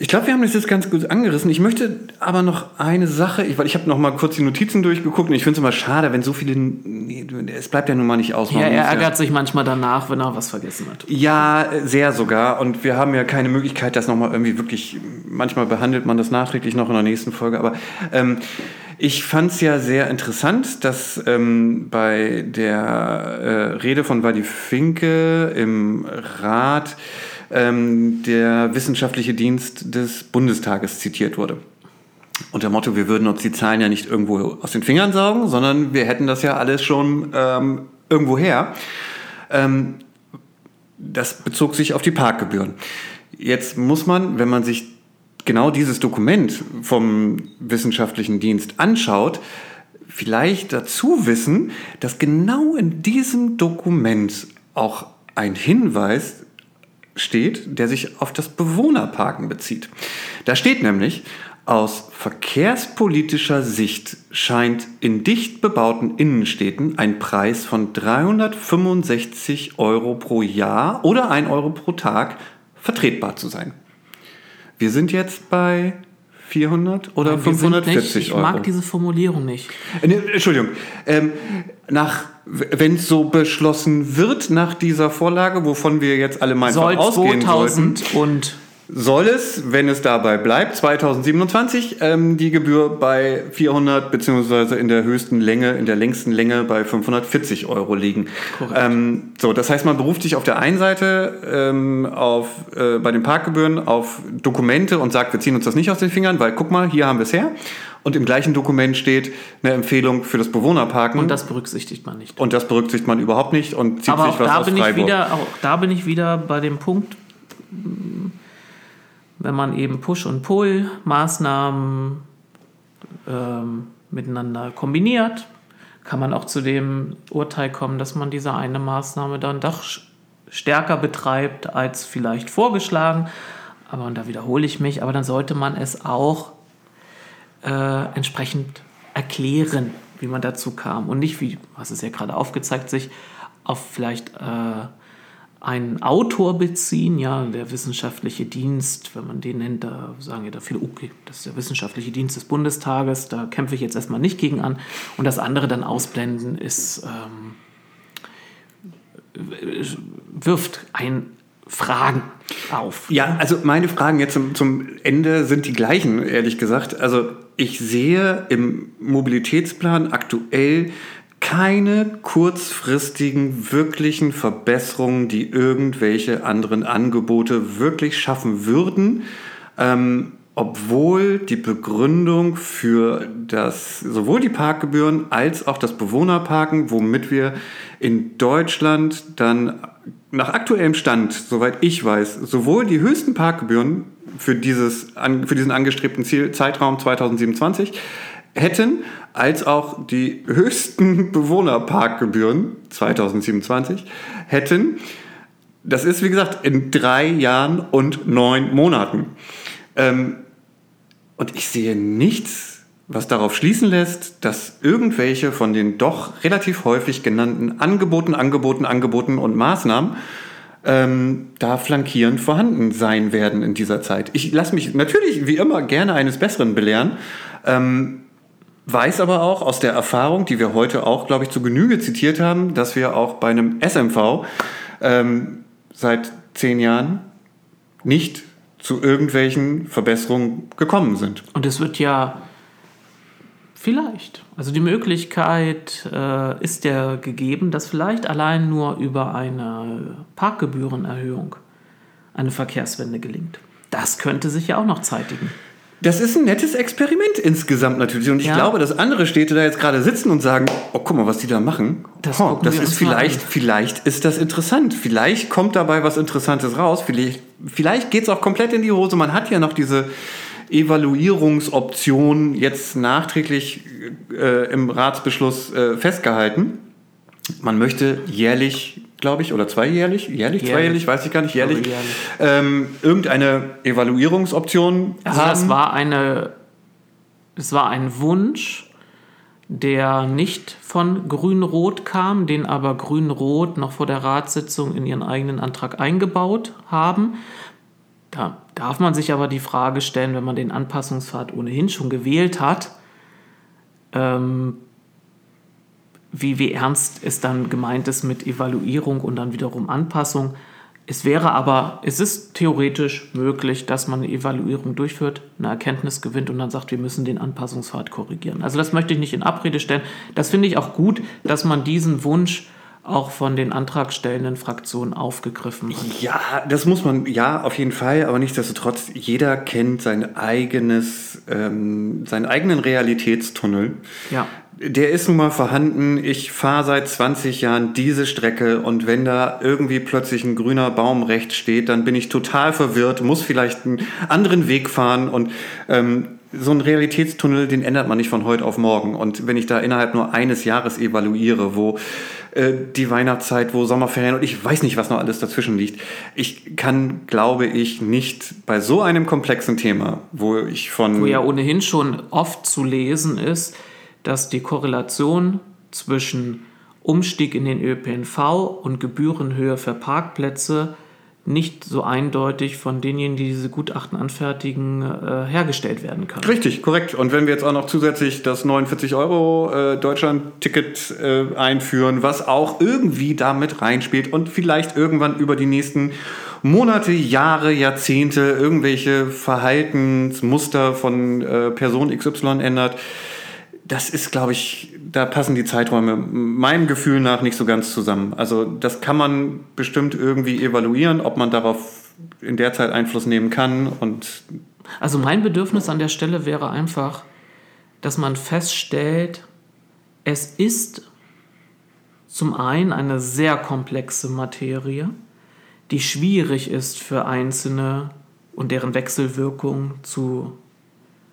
Ich glaube, wir haben das jetzt ganz gut angerissen. Ich möchte aber noch eine Sache, ich, weil ich habe noch mal kurz die Notizen durchgeguckt und ich finde es immer schade, wenn so viele, nee, es bleibt ja nun mal nicht aus. Ja, er ärgert ja, sich manchmal danach, wenn er was vergessen hat. Ja, sehr sogar. Und wir haben ja keine Möglichkeit, das noch mal irgendwie wirklich, manchmal behandelt man das nachträglich noch in der nächsten Folge, aber ähm, ich fand es ja sehr interessant, dass ähm, bei der äh, Rede von Wadi Finke im Rat ähm, der wissenschaftliche Dienst des Bundestages zitiert wurde. Unter Motto, wir würden uns die Zahlen ja nicht irgendwo aus den Fingern saugen, sondern wir hätten das ja alles schon ähm, irgendwo her. Ähm, das bezog sich auf die Parkgebühren. Jetzt muss man, wenn man sich genau dieses Dokument vom wissenschaftlichen Dienst anschaut, vielleicht dazu wissen, dass genau in diesem Dokument auch ein Hinweis steht, der sich auf das Bewohnerparken bezieht. Da steht nämlich, aus verkehrspolitischer Sicht scheint in dicht bebauten Innenstädten ein Preis von 365 Euro pro Jahr oder 1 Euro pro Tag vertretbar zu sein. Wir sind jetzt bei 400 oder Nein, 540 nicht, ich Euro. Ich mag diese Formulierung nicht. Äh, Entschuldigung. Ähm, nach wenn es so beschlossen wird nach dieser Vorlage, wovon wir jetzt alle Soll ausgehen 2000 sollten, und soll es, wenn es dabei bleibt, 2027 ähm, die Gebühr bei 400 beziehungsweise in der höchsten Länge, in der längsten Länge bei 540 Euro liegen. Ähm, so, das heißt, man beruft sich auf der einen Seite ähm, auf, äh, bei den Parkgebühren auf Dokumente und sagt, wir ziehen uns das nicht aus den Fingern, weil guck mal, hier haben wir es her. Und im gleichen Dokument steht eine Empfehlung für das Bewohnerparken. Und das berücksichtigt man nicht. Und das berücksichtigt man überhaupt nicht und zieht Aber sich was da aus bin Freiburg. Ich wieder, auch da bin ich wieder bei dem Punkt, wenn man eben Push- und Pull-Maßnahmen ähm, miteinander kombiniert, kann man auch zu dem Urteil kommen, dass man diese eine Maßnahme dann doch stärker betreibt als vielleicht vorgeschlagen. Aber und da wiederhole ich mich, aber dann sollte man es auch äh, entsprechend erklären, wie man dazu kam und nicht, wie, was es ja gerade aufgezeigt, sich auf vielleicht äh, einen Autor beziehen, ja, der wissenschaftliche Dienst, wenn man den nennt, da sagen ja da viele, okay, das ist der wissenschaftliche Dienst des Bundestages, da kämpfe ich jetzt erstmal nicht gegen an. Und das andere dann ausblenden ist, ähm, wirft ein Fragen auf. Ja, also meine Fragen jetzt zum, zum Ende sind die gleichen, ehrlich gesagt. Also ich sehe im Mobilitätsplan aktuell keine kurzfristigen wirklichen Verbesserungen, die irgendwelche anderen Angebote wirklich schaffen würden, ähm, obwohl die Begründung für das sowohl die Parkgebühren als auch das Bewohnerparken, womit wir in Deutschland dann nach aktuellem Stand, soweit ich weiß, sowohl die höchsten Parkgebühren für, dieses, für diesen angestrebten Ziel, Zeitraum 2027 hätten, als auch die höchsten Bewohnerparkgebühren 2027 hätten. Das ist, wie gesagt, in drei Jahren und neun Monaten. Ähm, und ich sehe nichts, was darauf schließen lässt, dass irgendwelche von den doch relativ häufig genannten Angeboten, Angeboten, Angeboten und Maßnahmen ähm, da flankierend vorhanden sein werden in dieser Zeit. Ich lasse mich natürlich wie immer gerne eines Besseren belehren. Ähm, weiß aber auch aus der Erfahrung, die wir heute auch, glaube ich, zu Genüge zitiert haben, dass wir auch bei einem SMV ähm, seit zehn Jahren nicht zu irgendwelchen Verbesserungen gekommen sind. Und es wird ja vielleicht, also die Möglichkeit äh, ist ja gegeben, dass vielleicht allein nur über eine Parkgebührenerhöhung eine Verkehrswende gelingt. Das könnte sich ja auch noch zeitigen. Das ist ein nettes Experiment insgesamt natürlich. Und ich ja. glaube, dass andere Städte da jetzt gerade sitzen und sagen, oh, guck mal, was die da machen. Das, oh, das ist vielleicht, vielleicht ist das interessant. Vielleicht kommt dabei was Interessantes raus. Vielleicht, vielleicht geht es auch komplett in die Hose. Man hat ja noch diese Evaluierungsoption jetzt nachträglich äh, im Ratsbeschluss äh, festgehalten. Man möchte jährlich glaube ich, oder zweijährlich, jährlich, jährlich, zweijährlich, weiß ich gar nicht, jährlich, jährlich. Ähm, irgendeine Evaluierungsoption also haben. Das war eine, es war ein Wunsch, der nicht von Grün-Rot kam, den aber Grün-Rot noch vor der Ratssitzung in ihren eigenen Antrag eingebaut haben. Da darf man sich aber die Frage stellen, wenn man den Anpassungspfad ohnehin schon gewählt hat, ähm, wie, wie ernst es dann gemeint ist mit Evaluierung und dann wiederum Anpassung. Es wäre aber, es ist theoretisch möglich, dass man eine Evaluierung durchführt, eine Erkenntnis gewinnt und dann sagt, wir müssen den Anpassungspfad korrigieren. Also das möchte ich nicht in Abrede stellen. Das finde ich auch gut, dass man diesen Wunsch auch von den antragstellenden Fraktionen aufgegriffen hat. Ja, das muss man, ja, auf jeden Fall, aber nichtsdestotrotz, jeder kennt sein eigenes, ähm, seinen eigenen Realitätstunnel. Ja der ist nun mal vorhanden. Ich fahre seit 20 Jahren diese Strecke und wenn da irgendwie plötzlich ein grüner Baum rechts steht, dann bin ich total verwirrt, muss vielleicht einen anderen Weg fahren und ähm, so ein Realitätstunnel, den ändert man nicht von heute auf morgen. Und wenn ich da innerhalb nur eines Jahres evaluiere, wo äh, die Weihnachtszeit, wo Sommerferien und ich weiß nicht, was noch alles dazwischen liegt, ich kann, glaube ich, nicht bei so einem komplexen Thema, wo ich von... Wo ja ohnehin schon oft zu lesen ist, dass die Korrelation zwischen Umstieg in den ÖPNV und Gebührenhöhe für Parkplätze nicht so eindeutig von denjenigen, die diese Gutachten anfertigen, äh, hergestellt werden kann. Richtig, korrekt. Und wenn wir jetzt auch noch zusätzlich das 49 Euro äh, Deutschland-Ticket äh, einführen, was auch irgendwie damit reinspielt und vielleicht irgendwann über die nächsten Monate, Jahre, Jahrzehnte irgendwelche Verhaltensmuster von äh, Person XY ändert, das ist, glaube ich, da passen die Zeiträume meinem Gefühl nach nicht so ganz zusammen. Also das kann man bestimmt irgendwie evaluieren, ob man darauf in der Zeit Einfluss nehmen kann. Und also mein Bedürfnis an der Stelle wäre einfach, dass man feststellt, es ist zum einen eine sehr komplexe Materie, die schwierig ist für Einzelne und deren Wechselwirkung zu,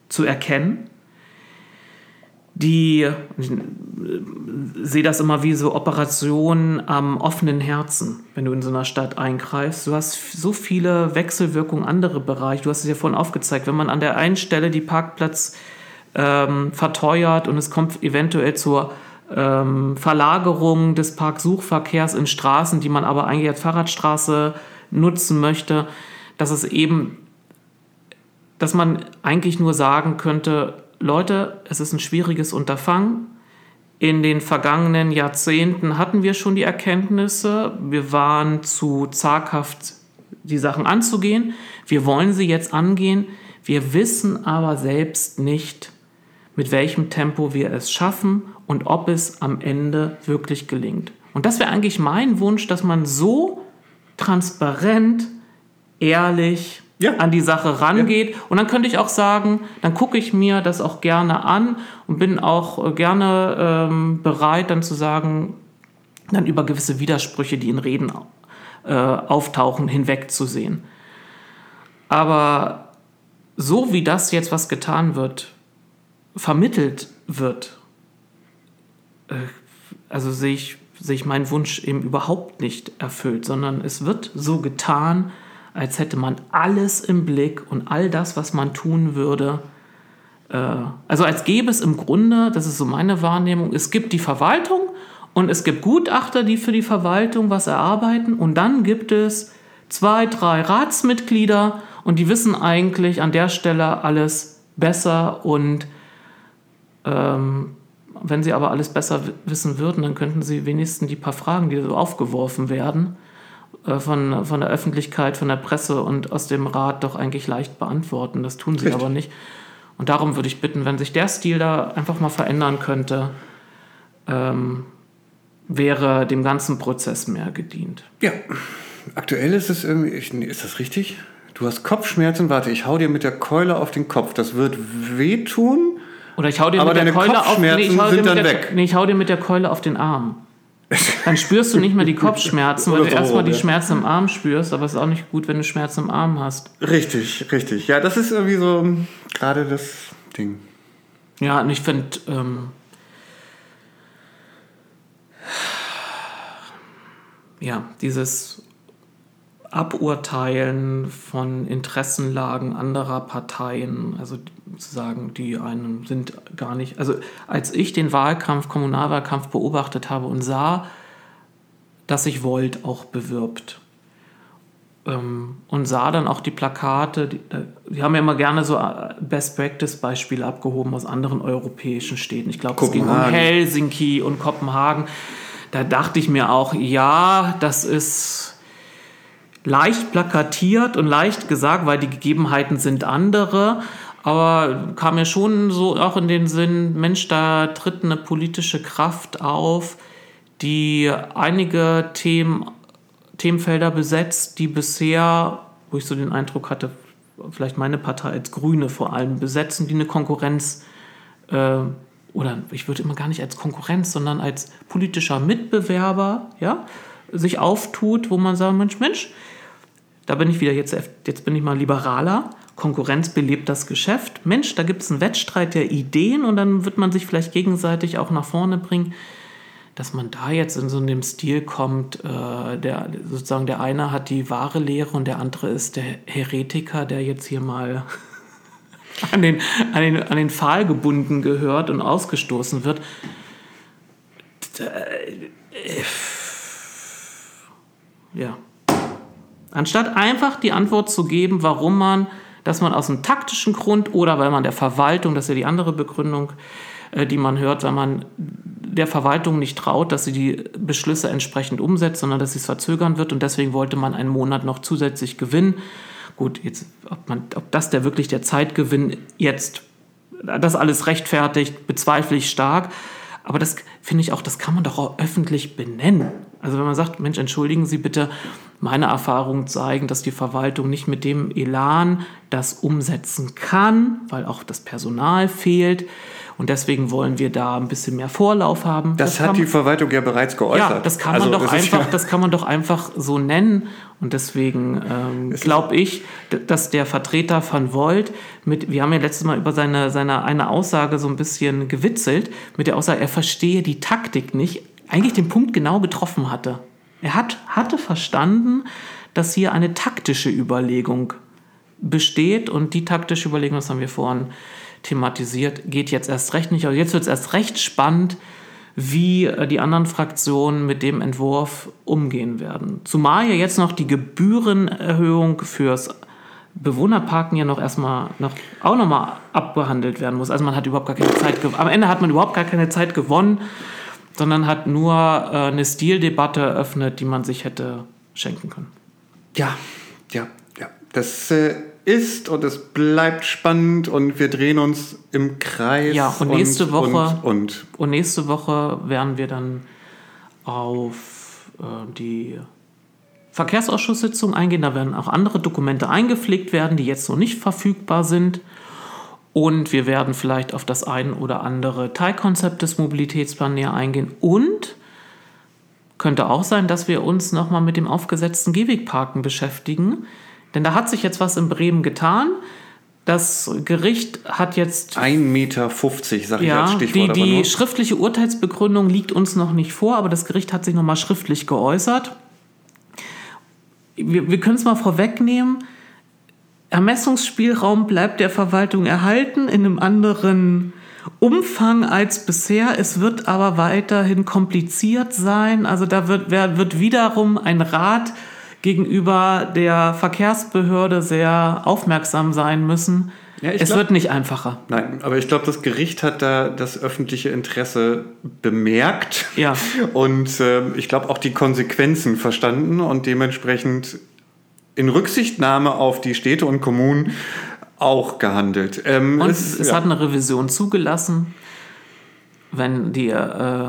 zu erkennen die, ich sehe das immer wie so Operationen am offenen Herzen, wenn du in so einer Stadt eingreifst. Du hast so viele Wechselwirkungen, andere Bereiche. Du hast es ja vorhin aufgezeigt, wenn man an der einen Stelle die Parkplatz ähm, verteuert und es kommt eventuell zur ähm, Verlagerung des Parksuchverkehrs in Straßen, die man aber eigentlich als Fahrradstraße nutzen möchte, dass es eben, dass man eigentlich nur sagen könnte, Leute, es ist ein schwieriges Unterfangen. In den vergangenen Jahrzehnten hatten wir schon die Erkenntnisse. Wir waren zu zaghaft, die Sachen anzugehen. Wir wollen sie jetzt angehen. Wir wissen aber selbst nicht, mit welchem Tempo wir es schaffen und ob es am Ende wirklich gelingt. Und das wäre eigentlich mein Wunsch, dass man so transparent, ehrlich ja. an die Sache rangeht. Ja. Und dann könnte ich auch sagen, dann gucke ich mir das auch gerne an und bin auch äh, gerne ähm, bereit, dann zu sagen, dann über gewisse Widersprüche, die in Reden äh, auftauchen, hinwegzusehen. Aber so wie das jetzt, was getan wird, vermittelt wird, äh, also sehe ich, sehe ich meinen Wunsch eben überhaupt nicht erfüllt, sondern es wird so getan, als hätte man alles im Blick und all das, was man tun würde. Äh, also als gäbe es im Grunde, das ist so meine Wahrnehmung, es gibt die Verwaltung und es gibt Gutachter, die für die Verwaltung was erarbeiten und dann gibt es zwei, drei Ratsmitglieder und die wissen eigentlich an der Stelle alles besser und ähm, wenn sie aber alles besser wissen würden, dann könnten sie wenigstens die paar Fragen, die so aufgeworfen werden, von, von der Öffentlichkeit, von der Presse und aus dem Rat doch eigentlich leicht beantworten. Das tun sie Richtig. aber nicht. Und darum würde ich bitten, wenn sich der Stil da einfach mal verändern könnte, ähm, wäre dem ganzen Prozess mehr gedient. Ja, aktuell ist es irgendwie, ist das richtig? Du hast Kopfschmerzen, warte, ich hau dir mit der Keule auf den Kopf. Das wird wehtun. Oder ich hau dir aber mit der Keule auf, nee, ich hau sind dann der, weg. Nee, ich hau dir mit der Keule auf den Arm. Dann spürst du nicht mehr die Kopfschmerzen, weil du erstmal die Schmerzen im Arm spürst, aber es ist auch nicht gut, wenn du Schmerzen im Arm hast. Richtig, richtig. Ja, das ist irgendwie so gerade das Ding. Ja, und ich finde, ähm, ja, dieses Aburteilen von Interessenlagen anderer Parteien, also sozusagen, die einem sind gar nicht. Also als ich den Wahlkampf, Kommunalwahlkampf beobachtet habe und sah, dass sich Volt auch bewirbt ähm, und sah dann auch die Plakate, die, die, haben ja immer gerne so äh, Best-Practice-Beispiele abgehoben aus anderen europäischen Städten. Ich glaube, es ging um Helsinki und Kopenhagen. Da dachte ich mir auch, ja, das ist leicht plakatiert und leicht gesagt, weil die Gegebenheiten sind andere. Aber kam mir schon so auch in den Sinn, Mensch, da tritt eine politische Kraft auf, die einige Themen, Themenfelder besetzt, die bisher, wo ich so den Eindruck hatte, vielleicht meine Partei als Grüne vor allem besetzen, die eine Konkurrenz äh, oder ich würde immer gar nicht als Konkurrenz, sondern als politischer Mitbewerber, ja, sich auftut, wo man sagt, Mensch, Mensch, da bin ich wieder jetzt, jetzt bin ich mal liberaler. Konkurrenz belebt das Geschäft. Mensch, da gibt es einen Wettstreit der Ideen und dann wird man sich vielleicht gegenseitig auch nach vorne bringen. Dass man da jetzt in so einem Stil kommt, äh, der sozusagen der eine hat die wahre Lehre und der andere ist der Heretiker, der jetzt hier mal an den, an den, an den Pfahl gebunden gehört und ausgestoßen wird. Äh, ja. Anstatt einfach die Antwort zu geben, warum man, dass man aus einem taktischen Grund oder weil man der Verwaltung, das ist ja die andere Begründung, äh, die man hört, weil man der Verwaltung nicht traut, dass sie die Beschlüsse entsprechend umsetzt, sondern dass sie es verzögern wird und deswegen wollte man einen Monat noch zusätzlich gewinnen. Gut, jetzt, ob, man, ob das der wirklich der Zeitgewinn jetzt das alles rechtfertigt, bezweifle ich stark. Aber das finde ich auch, das kann man doch auch öffentlich benennen. Also wenn man sagt, Mensch, entschuldigen Sie bitte, meine Erfahrungen zeigen, dass die Verwaltung nicht mit dem Elan das umsetzen kann, weil auch das Personal fehlt. Und deswegen wollen wir da ein bisschen mehr Vorlauf haben. Das, das hat die Verwaltung ja bereits geäußert. Ja, das kann man also, doch einfach, ja das kann man doch einfach so nennen. Und deswegen ähm, glaube ich, dass der Vertreter von Volt mit, wir haben ja letztes Mal über seine, seine eine Aussage so ein bisschen gewitzelt, mit der Aussage, er verstehe die Taktik nicht, eigentlich den Punkt genau getroffen hatte. Er hat, hatte verstanden, dass hier eine taktische Überlegung besteht und die taktische Überlegung, das haben wir vorhin thematisiert, geht jetzt erst recht nicht. Aber jetzt wird es erst recht spannend, wie äh, die anderen Fraktionen mit dem Entwurf umgehen werden. Zumal ja jetzt noch die Gebührenerhöhung fürs Bewohnerparken ja noch erstmal noch, auch nochmal abbehandelt werden muss. Also man hat überhaupt gar keine Zeit. Am Ende hat man überhaupt gar keine Zeit gewonnen, sondern hat nur äh, eine Stildebatte eröffnet, die man sich hätte schenken können. Ja, ja, ja. Das äh, ist und es bleibt spannend und wir drehen uns im Kreis. Ja, und nächste und, Woche Und, und, und nächste Woche werden wir dann auf äh, die Verkehrsausschusssitzung eingehen. Da werden auch andere Dokumente eingepflegt werden, die jetzt noch nicht verfügbar sind. Und wir werden vielleicht auf das ein oder andere Teilkonzept des Mobilitätsplans näher eingehen. Und könnte auch sein, dass wir uns nochmal mit dem aufgesetzten Gehwegparken beschäftigen. Denn da hat sich jetzt was in Bremen getan. Das Gericht hat jetzt 1,50 Meter, sag ich als ja, Stichwort. die, die schriftliche Urteilsbegründung liegt uns noch nicht vor, aber das Gericht hat sich nochmal schriftlich geäußert. Wir, wir können es mal vorwegnehmen. Ermessungsspielraum bleibt der Verwaltung erhalten in einem anderen Umfang als bisher. Es wird aber weiterhin kompliziert sein. Also da wird, wird wiederum ein Rat gegenüber der Verkehrsbehörde sehr aufmerksam sein müssen. Ja, es glaub- wird nicht einfacher. Nein, aber ich glaube, das Gericht hat da das öffentliche Interesse bemerkt. Ja. Und ähm, ich glaube auch die Konsequenzen verstanden und dementsprechend in Rücksichtnahme auf die Städte und Kommunen auch gehandelt. Ähm, Und es, ja. hat eine Revision zugelassen. Wenn die äh,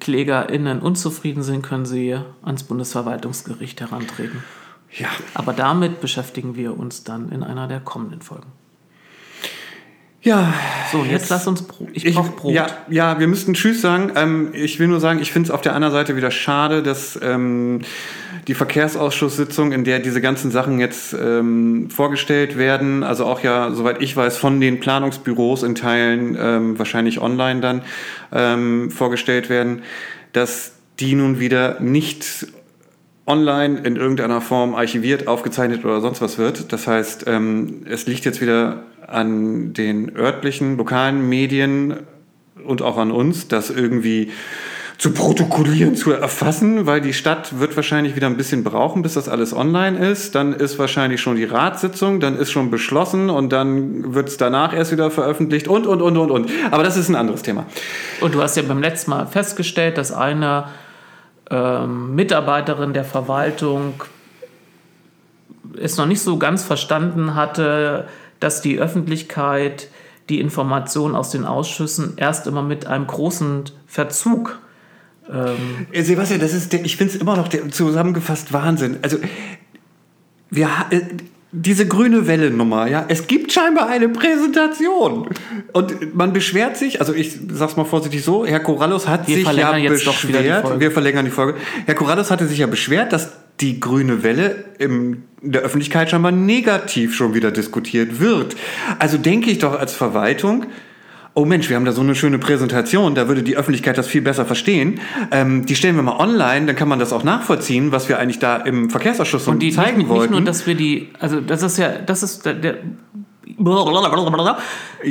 KlägerInnen unzufrieden sind, können sie ans Bundesverwaltungsgericht herantreten. ja. Aber damit beschäftigen wir uns dann in einer der kommenden Folgen. Ja, So, jetzt, lass uns Brot. Ich, Ich, brauche Brot. Ja, ja, wir müssten Tschüss sagen. Ähm, ich will nur sagen, ich finde es auf der anderen Seite wieder schade, dass ähm, die Verkehrsausschusssitzung, in der diese ganzen Sachen jetzt ähm, vorgestellt werden, also auch ja, soweit ich weiß, von den Planungsbüros in Teilen, ähm, wahrscheinlich online dann, ähm, vorgestellt werden, dass die nun wieder nicht online in irgendeiner Form archiviert, aufgezeichnet oder sonst was wird. Das heißt, ähm, es liegt jetzt wieder an den örtlichen, lokalen Medien und auch an uns, das irgendwie zu protokollieren, zu erfassen, weil die Stadt wird wahrscheinlich wieder ein bisschen brauchen, bis das alles online ist. Dann ist wahrscheinlich schon die Ratssitzung, dann ist schon beschlossen und dann wird es danach erst wieder veröffentlicht und, und, und, und, und. Aber das ist ein anderes Thema. Und du hast ja beim letzten Mal festgestellt, dass eine ähm, Mitarbeiterin der Verwaltung es noch nicht so ganz verstanden hatte, dass die Öffentlichkeit die Informationen aus den Ausschüssen erst immer mit einem großen Verzug ähm, Äh, Sebastian, das ist ich finde es immer noch zusammengefasst Wahnsinn. Also, wir, äh, diese grüne Welle-Nummer, ja, es gibt scheinbar eine Präsentation. Und man beschwert sich, also ich sag's mal vorsichtig so, Herr Corrallus hat Wir sich ja beschwert, wir verlängern die Folge. Herr Corrallus hatte sich ja beschwert, dass die grüne Welle im, in der Öffentlichkeit scheinbar negativ schon wieder diskutiert wird. Also denke ich doch als Verwaltung, oh Mensch, wir haben da so eine schöne Präsentation, da würde die Öffentlichkeit das viel besser verstehen. Ähm, die stellen wir mal online, dann kann man das auch nachvollziehen, was wir eigentlich da im Verkehrsausschuss so Und die zeigen nicht, wollten. nicht nur, dass wir die, also das ist ja, das ist der, der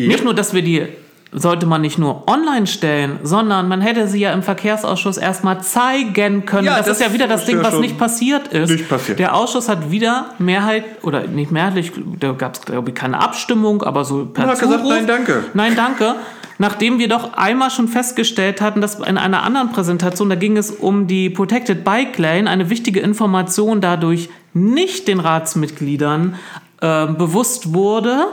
nicht nur, dass wir die sollte man nicht nur online stellen, sondern man hätte sie ja im Verkehrsausschuss erstmal zeigen können. Ja, das, das ist ja wieder das Ding, ja was nicht passiert ist. nicht passiert. Der Ausschuss hat wieder Mehrheit, oder nicht mehrheitlich, da gab es, glaube ich, keine Abstimmung, aber so per Er hat gesagt, nein, danke. Nein, danke. Nachdem wir doch einmal schon festgestellt hatten, dass in einer anderen Präsentation, da ging es um die Protected Bike Lane, eine wichtige Information dadurch nicht den Ratsmitgliedern äh, bewusst wurde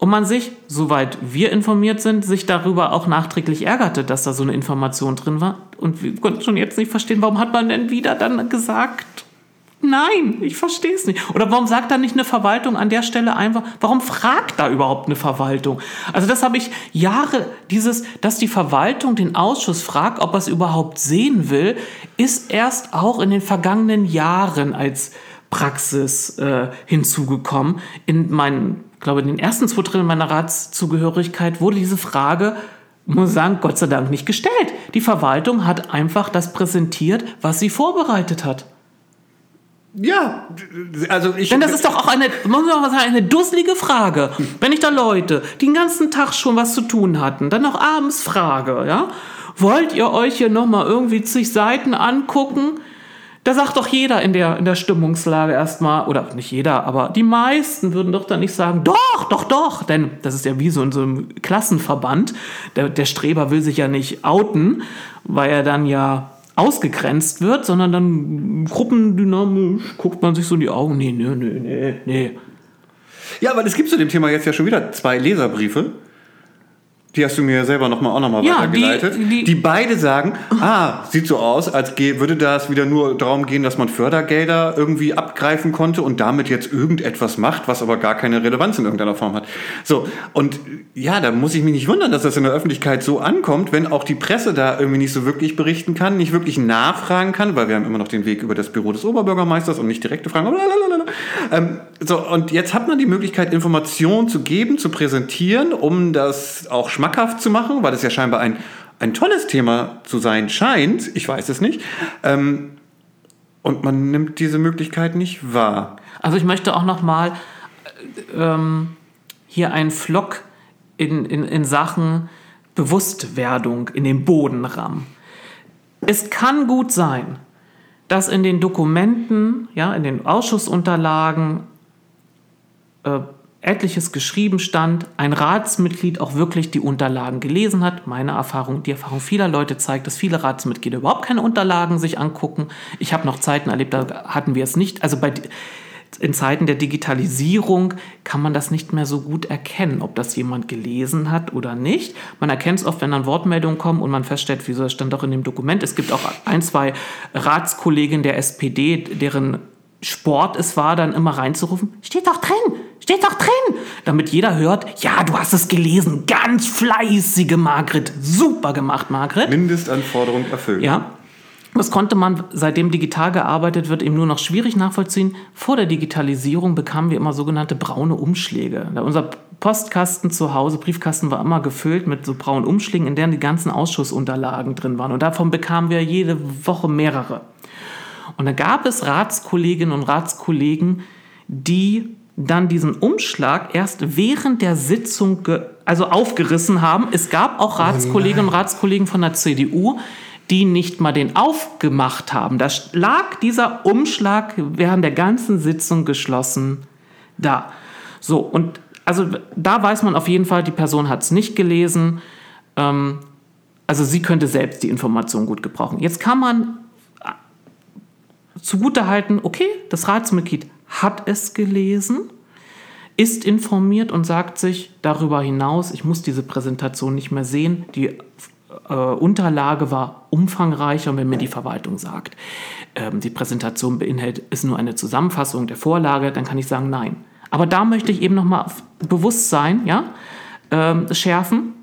und man sich, soweit wir informiert sind, sich darüber auch nachträglich ärgerte, dass da so eine Information drin war. Und wir konnten schon jetzt nicht verstehen, warum hat man denn wieder dann gesagt, Nein, ich verstehe es nicht. Oder warum sagt da nicht eine Verwaltung an der Stelle einfach, warum fragt da überhaupt eine Verwaltung? Also das habe ich Jahre, dieses, dass die Verwaltung den Ausschuss fragt, ob er es überhaupt sehen will, ist erst auch in den vergangenen Jahren als Praxis äh, hinzugekommen. In meinen, glaube in den ersten zwei Dritteln meiner Ratszugehörigkeit wurde diese Frage muss ich sagen, Gott sei Dank nicht gestellt. Die Verwaltung hat einfach das präsentiert, was sie vorbereitet hat. ja, also ich. Denn das ist doch auch eine, muss man mal sagen, eine dusselige Frage. Wenn ich da Leute, die den ganzen Tag schon was zu tun hatten, dann noch abends frage, ja, wollt ihr euch hier nochmal irgendwie zig Seiten angucken? Da sagt doch jeder in der, in der Stimmungslage erstmal, oder nicht jeder, aber die meisten würden doch dann nicht sagen, doch, doch, doch. Denn das ist ja wie so in so einem Klassenverband. Der, der Streber will sich ja nicht outen, weil er dann ja ausgegrenzt wird, sondern dann gruppendynamisch guckt man sich so in die Augen. Nee, nee, nee, nee, nee. Ja, aber es gibt zu dem Thema jetzt ja schon wieder zwei Leserbriefe. Die hast du mir selber noch mal, auch nochmal Ja, weitergeleitet. die- Die, die- beide sagen, ah, sieht so aus, als würde das wieder nur darum gehen, dass man Fördergelder irgendwie abgreifen konnte und damit jetzt irgendetwas macht, was aber gar keine Relevanz in irgendeiner Form hat. So, und ja, da muss ich mich nicht wundern, dass das in der Öffentlichkeit so ankommt, wenn auch die Presse da irgendwie nicht so wirklich berichten kann, nicht wirklich nachfragen kann, weil wir haben immer noch den Weg über das Büro des Oberbürgermeisters und nicht direkte Fragen. Ähm, so, und jetzt hat man die Möglichkeit, Informationen zu geben, zu präsentieren, um das auch schmackhaft zu machen, weil es ja scheinbar ein, ein tolles Thema zu sein scheint. Ich weiß es nicht. Ähm, und man nimmt diese Möglichkeit nicht wahr. Also ich möchte auch noch mal ähm, hier einen Flock in, in, in Sachen Bewusstwerdung in den Boden rammen. Es kann gut sein, dass in den Dokumenten, ja, in den Ausschussunterlagen äh, etliches geschrieben stand, ein Ratsmitglied auch wirklich die Unterlagen gelesen hat. Meine Erfahrung, die Erfahrung vieler Leute zeigt, dass viele Ratsmitglieder überhaupt keine Unterlagen sich angucken. Ich habe noch Zeiten erlebt, da hatten wir es nicht. Also bei, in Zeiten der Digitalisierung kann man das nicht mehr so gut erkennen, ob das jemand gelesen hat oder nicht. Man erkennt es oft, wenn dann Wortmeldungen kommen und man feststellt, wieso das stand doch in dem Dokument. Es gibt auch ein, zwei Ratskolleginnen der SPD, deren Sport es war, dann immer reinzurufen, steht doch drin, steht doch drin, damit jeder hört, ja, du hast es gelesen, ganz fleißige Margret, super gemacht, Margret. Mindestanforderung erfüllt. Ja. Das konnte man, seitdem digital gearbeitet wird, eben nur noch schwierig nachvollziehen. Vor der Digitalisierung bekamen wir immer sogenannte braune Umschläge. Unser Postkasten zu Hause, Briefkasten war immer gefüllt mit so braunen Umschlägen, in denen die ganzen Ausschussunterlagen drin waren. Und davon bekamen wir jede Woche mehrere. Und da gab es Ratskolleginnen und Ratskollegen, die dann diesen Umschlag erst während der Sitzung also aufgerissen haben. Es gab auch Ratskolleginnen und Ratskollegen von der CDU, die nicht mal den aufgemacht haben. Da lag dieser Umschlag während der ganzen Sitzung geschlossen da. So, und also da weiß man auf jeden Fall, die Person hat es nicht gelesen. Ähm, also sie könnte selbst die Information gut gebrauchen. Jetzt kann man zugutehalten, okay, das Ratsmitglied hat es gelesen, ist informiert und sagt sich darüber hinaus, ich muss diese Präsentation nicht mehr sehen, die äh, Unterlage war umfangreicher und wenn mir die Verwaltung sagt, ähm, die Präsentation beinhaltet, ist nur eine Zusammenfassung der Vorlage, dann kann ich sagen, nein. Aber da möchte ich eben nochmal auf Bewusstsein ja, ähm, schärfen.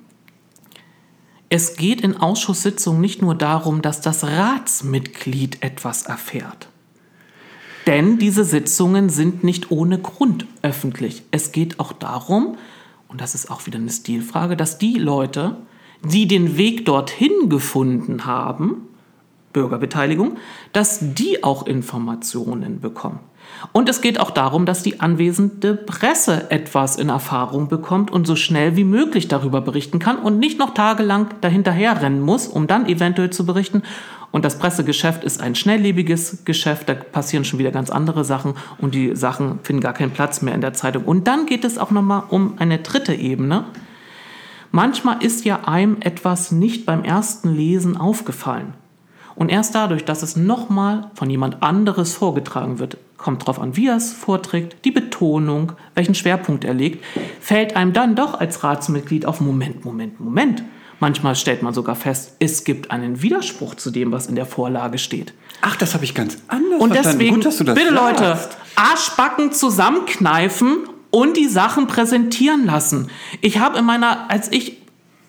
Es geht in Ausschusssitzungen nicht nur darum, dass das Ratsmitglied etwas erfährt. Denn diese Sitzungen sind nicht ohne Grund öffentlich. Es geht auch darum, und das ist auch wieder eine Stilfrage, dass die Leute, die den Weg dorthin gefunden haben, Bürgerbeteiligung, dass die auch Informationen bekommen. Und es geht auch darum, dass die anwesende Presse etwas in Erfahrung bekommt und so schnell wie möglich darüber berichten kann und nicht noch tagelang dahinterher rennen muss, um dann eventuell zu berichten. Und das Pressegeschäft ist ein schnelllebiges Geschäft, da passieren schon wieder ganz andere Sachen und die Sachen finden gar keinen Platz mehr in der Zeitung. Und dann geht es auch nochmal um eine dritte Ebene. Manchmal ist ja einem etwas nicht beim ersten Lesen aufgefallen. Und erst dadurch, dass es nochmal von jemand anderes vorgetragen wird, kommt drauf an, wie er es vorträgt, die Betonung, welchen Schwerpunkt er legt, fällt einem dann doch als Ratsmitglied auf Moment, Moment, Moment. Manchmal stellt man sogar fest, es gibt einen Widerspruch zu dem, was in der Vorlage steht. Ach, das habe ich ganz anders Und verstanden. deswegen, Gut, dass du das bitte sagst. Leute, Arschbacken zusammenkneifen und die Sachen präsentieren lassen. Ich habe in meiner, als ich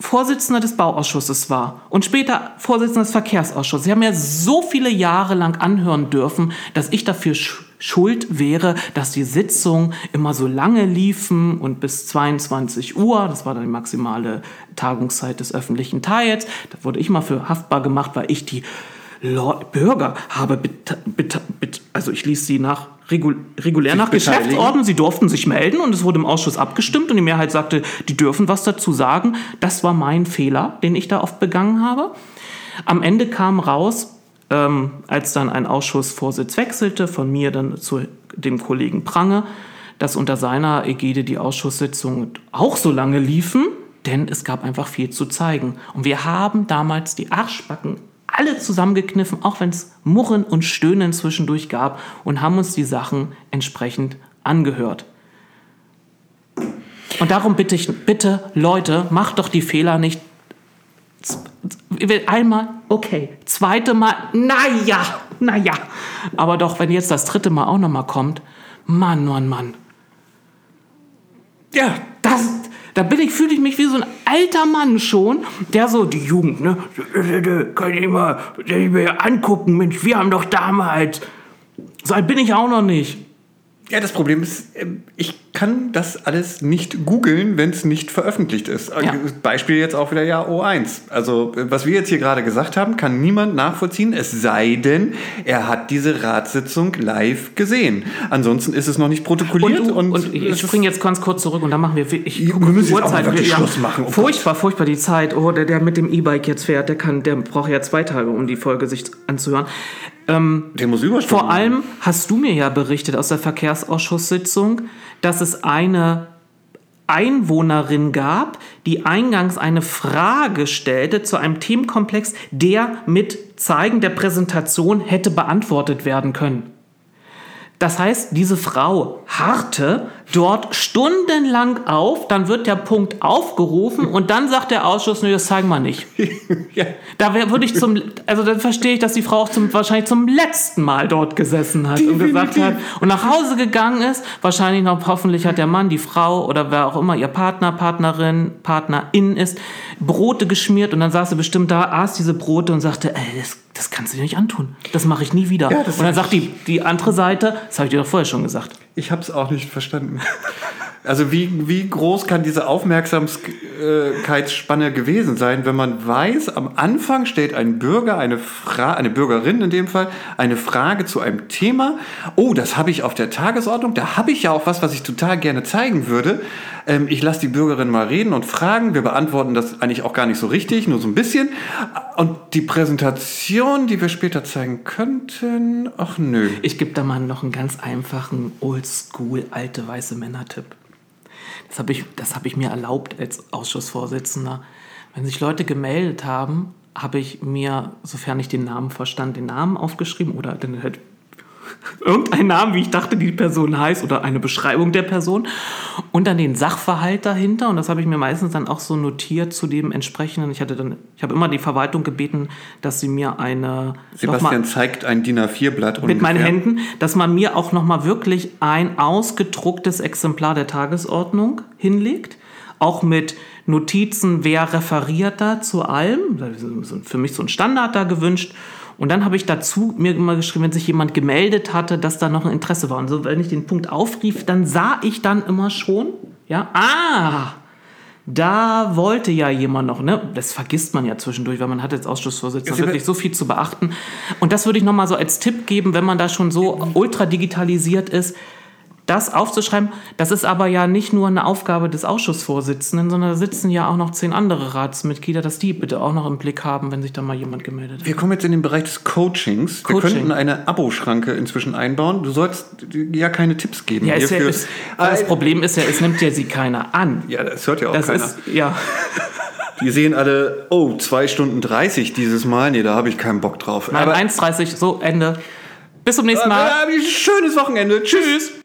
Vorsitzender des Bauausschusses war und später Vorsitzender des Verkehrsausschusses, Sie haben mir so viele Jahre lang anhören dürfen, dass ich dafür sch schuld wäre, dass die Sitzungen immer so lange liefen und bis 22 Uhr, das war dann die maximale Tagungszeit des öffentlichen Teils, da wurde ich mal für haftbar gemacht, weil ich die Bürger habe, also ich ließ sie nach regul regulär Sich nach beteiligen. Geschäftsordnung, sie durften sich melden und es wurde im Ausschuss abgestimmt und die Mehrheit sagte, die dürfen was dazu sagen. Das war mein Fehler, den ich da oft begangen habe. Am Ende kam raus, ähm, als dann ein Ausschussvorsitz wechselte, von mir dann zu dem Kollegen Prange, dass unter seiner Ägide die Ausschusssitzungen auch so lange liefen, denn es gab einfach viel zu zeigen. Und wir haben damals die Arschbacken alle zusammengekniffen, auch wenn es Murren und Stöhnen zwischendurch gab und haben uns die Sachen entsprechend angehört. Und darum bitte ich, bitte Leute, macht doch die Fehler nicht einmal, okay. Zweite Mal, naja, naja. Aber doch, wenn jetzt das dritte Mal auch nochmal kommt, Mann, Mann, Mann. Ja, das, da bin ich, fühle ich mich wie so ein alter Mann schon, der so, die Jugend, ne, kann ich mal, ich mir angucken, Mensch, wir haben doch damals. So alt bin ich auch noch nicht. Ja, das Problem ist, ähm, ich kann das alles nicht googeln, wenn es nicht veröffentlicht ist. Ja. Beispiel jetzt auch wieder ja O1. Also, äh, was wir jetzt hier gerade gesagt haben, kann niemand nachvollziehen, es sei denn, er hat diese Ratssitzung live gesehen. Ansonsten ist es noch nicht protokolliert. Und, Und, und, ich springe jetzt ganz kurz zurück und dann machen wir. Ich Wir müssen jetzt auch wirklich Wir- Schluss machen, oh furchtbar, furchtbar die Zeit. Oh, der, der mit dem E-Bike jetzt fährt, der kann, der braucht ja zwei Tage, um die Folge sich anzuhören. der muss Überstunden Vor allem hast du mir ja berichtet aus der Verkehrsausschusssitzung, dass es eine Einwohnerin gab, die eingangs eine Frage stellte zu einem Themenkomplex, der mit Zeigen der Präsentation hätte beantwortet werden können. Das heißt, diese Frau harrte dort stundenlang auf, dann wird der Punkt aufgerufen und dann sagt der Ausschuss, nö, das zeigen wir nicht. ja. Da würde ich zum, also dann verstehe ich, dass die Frau auch zum, wahrscheinlich zum letzten Mal dort gesessen hat und gesagt Definitiv. hat und nach Hause gegangen ist. Wahrscheinlich noch, hoffentlich hat der Mann, die Frau oder wer auch immer ihr Partner, Partnerin, Partnerin ist, Brote geschmiert und dann saß sie bestimmt da, aß diese Brote und sagte, ey, das, das kannst du dir nicht antun. Das mache ich nie wieder. Ja, und dann sagt die, die andere Seite, das habe ich dir doch vorher schon gesagt. Ich habe es auch nicht verstanden. Also wie, wie groß kann diese Aufmerksamkeitsspanne gewesen sein, wenn man weiß, am Anfang stellt ein Bürger, eine, Fra eine Bürgerin in dem Fall, eine Frage zu einem Thema. Oh, das habe ich auf der Tagesordnung. Da habe ich ja auch was, was ich total gerne zeigen würde. Ähm, ich lasse die Bürgerin mal reden und fragen. Wir beantworten das eigentlich auch gar nicht so richtig, nur so ein bisschen. Und die Präsentation, die wir später zeigen könnten, ach nö. Ich gebe da mal noch einen ganz einfachen, oldschool, alte weiße Männer-Tipp. Das habe ich, hab ich mir erlaubt als Ausschussvorsitzender. Wenn sich Leute gemeldet haben, habe ich mir, sofern ich den Namen verstand, den Namen aufgeschrieben oder dann halt irgendeinen Namen, wie ich dachte, die Person heißt oder eine Beschreibung der Person und dann den Sachverhalt dahinter und das habe ich mir meistens dann auch so notiert zu dem entsprechenden. Ich hatte dann, ich habe immer die Verwaltung gebeten, dass sie mir eine Sebastian zeigt ein DIN A4-Blatt mit meinen. Händen, dass man mir auch noch mal wirklich ein ausgedrucktes Exemplar der Tagesordnung hinlegt, auch mit Notizen, wer referiert da zu allem. Das ist für mich so ein Standard da gewünscht. Und dann habe ich dazu mir immer geschrieben, wenn sich jemand gemeldet hatte, dass da noch ein Interesse war. Und so, wenn ich den Punkt aufrief, dann sah ich dann immer schon, ja, ah, da wollte ja jemand noch, ne? Das vergisst man ja zwischendurch, weil man hat jetzt Ausschussvorsitzender wirklich so viel zu beachten. Und das würde ich nochmal so als Tipp geben, wenn man da schon so ultra digitalisiert ist, das aufzuschreiben. Das ist aber ja nicht nur eine Aufgabe des Ausschussvorsitzenden, sondern da sitzen ja auch noch zehn andere Ratsmitglieder, dass die bitte auch noch im Blick haben, wenn sich da mal jemand gemeldet hat. Wir kommen jetzt in den Bereich des Coachings. Wir Coaching. könnten eine Abo-Schranke inzwischen einbauen. Du sollst ja keine Tipps geben. Ja, ist ja, hierfür. ist, das Problem ist ja, es nimmt ja sie keiner an. ja, das hört ja auch Das keiner. ist, ja. Die sehen alle, oh, 2 Stunden 30 dieses Mal. Nee, da habe ich keinen Bock drauf. Nein, 1,30, so, Ende. Bis zum nächsten Mal. Aber, aber, schönes Wochenende. Tschüss.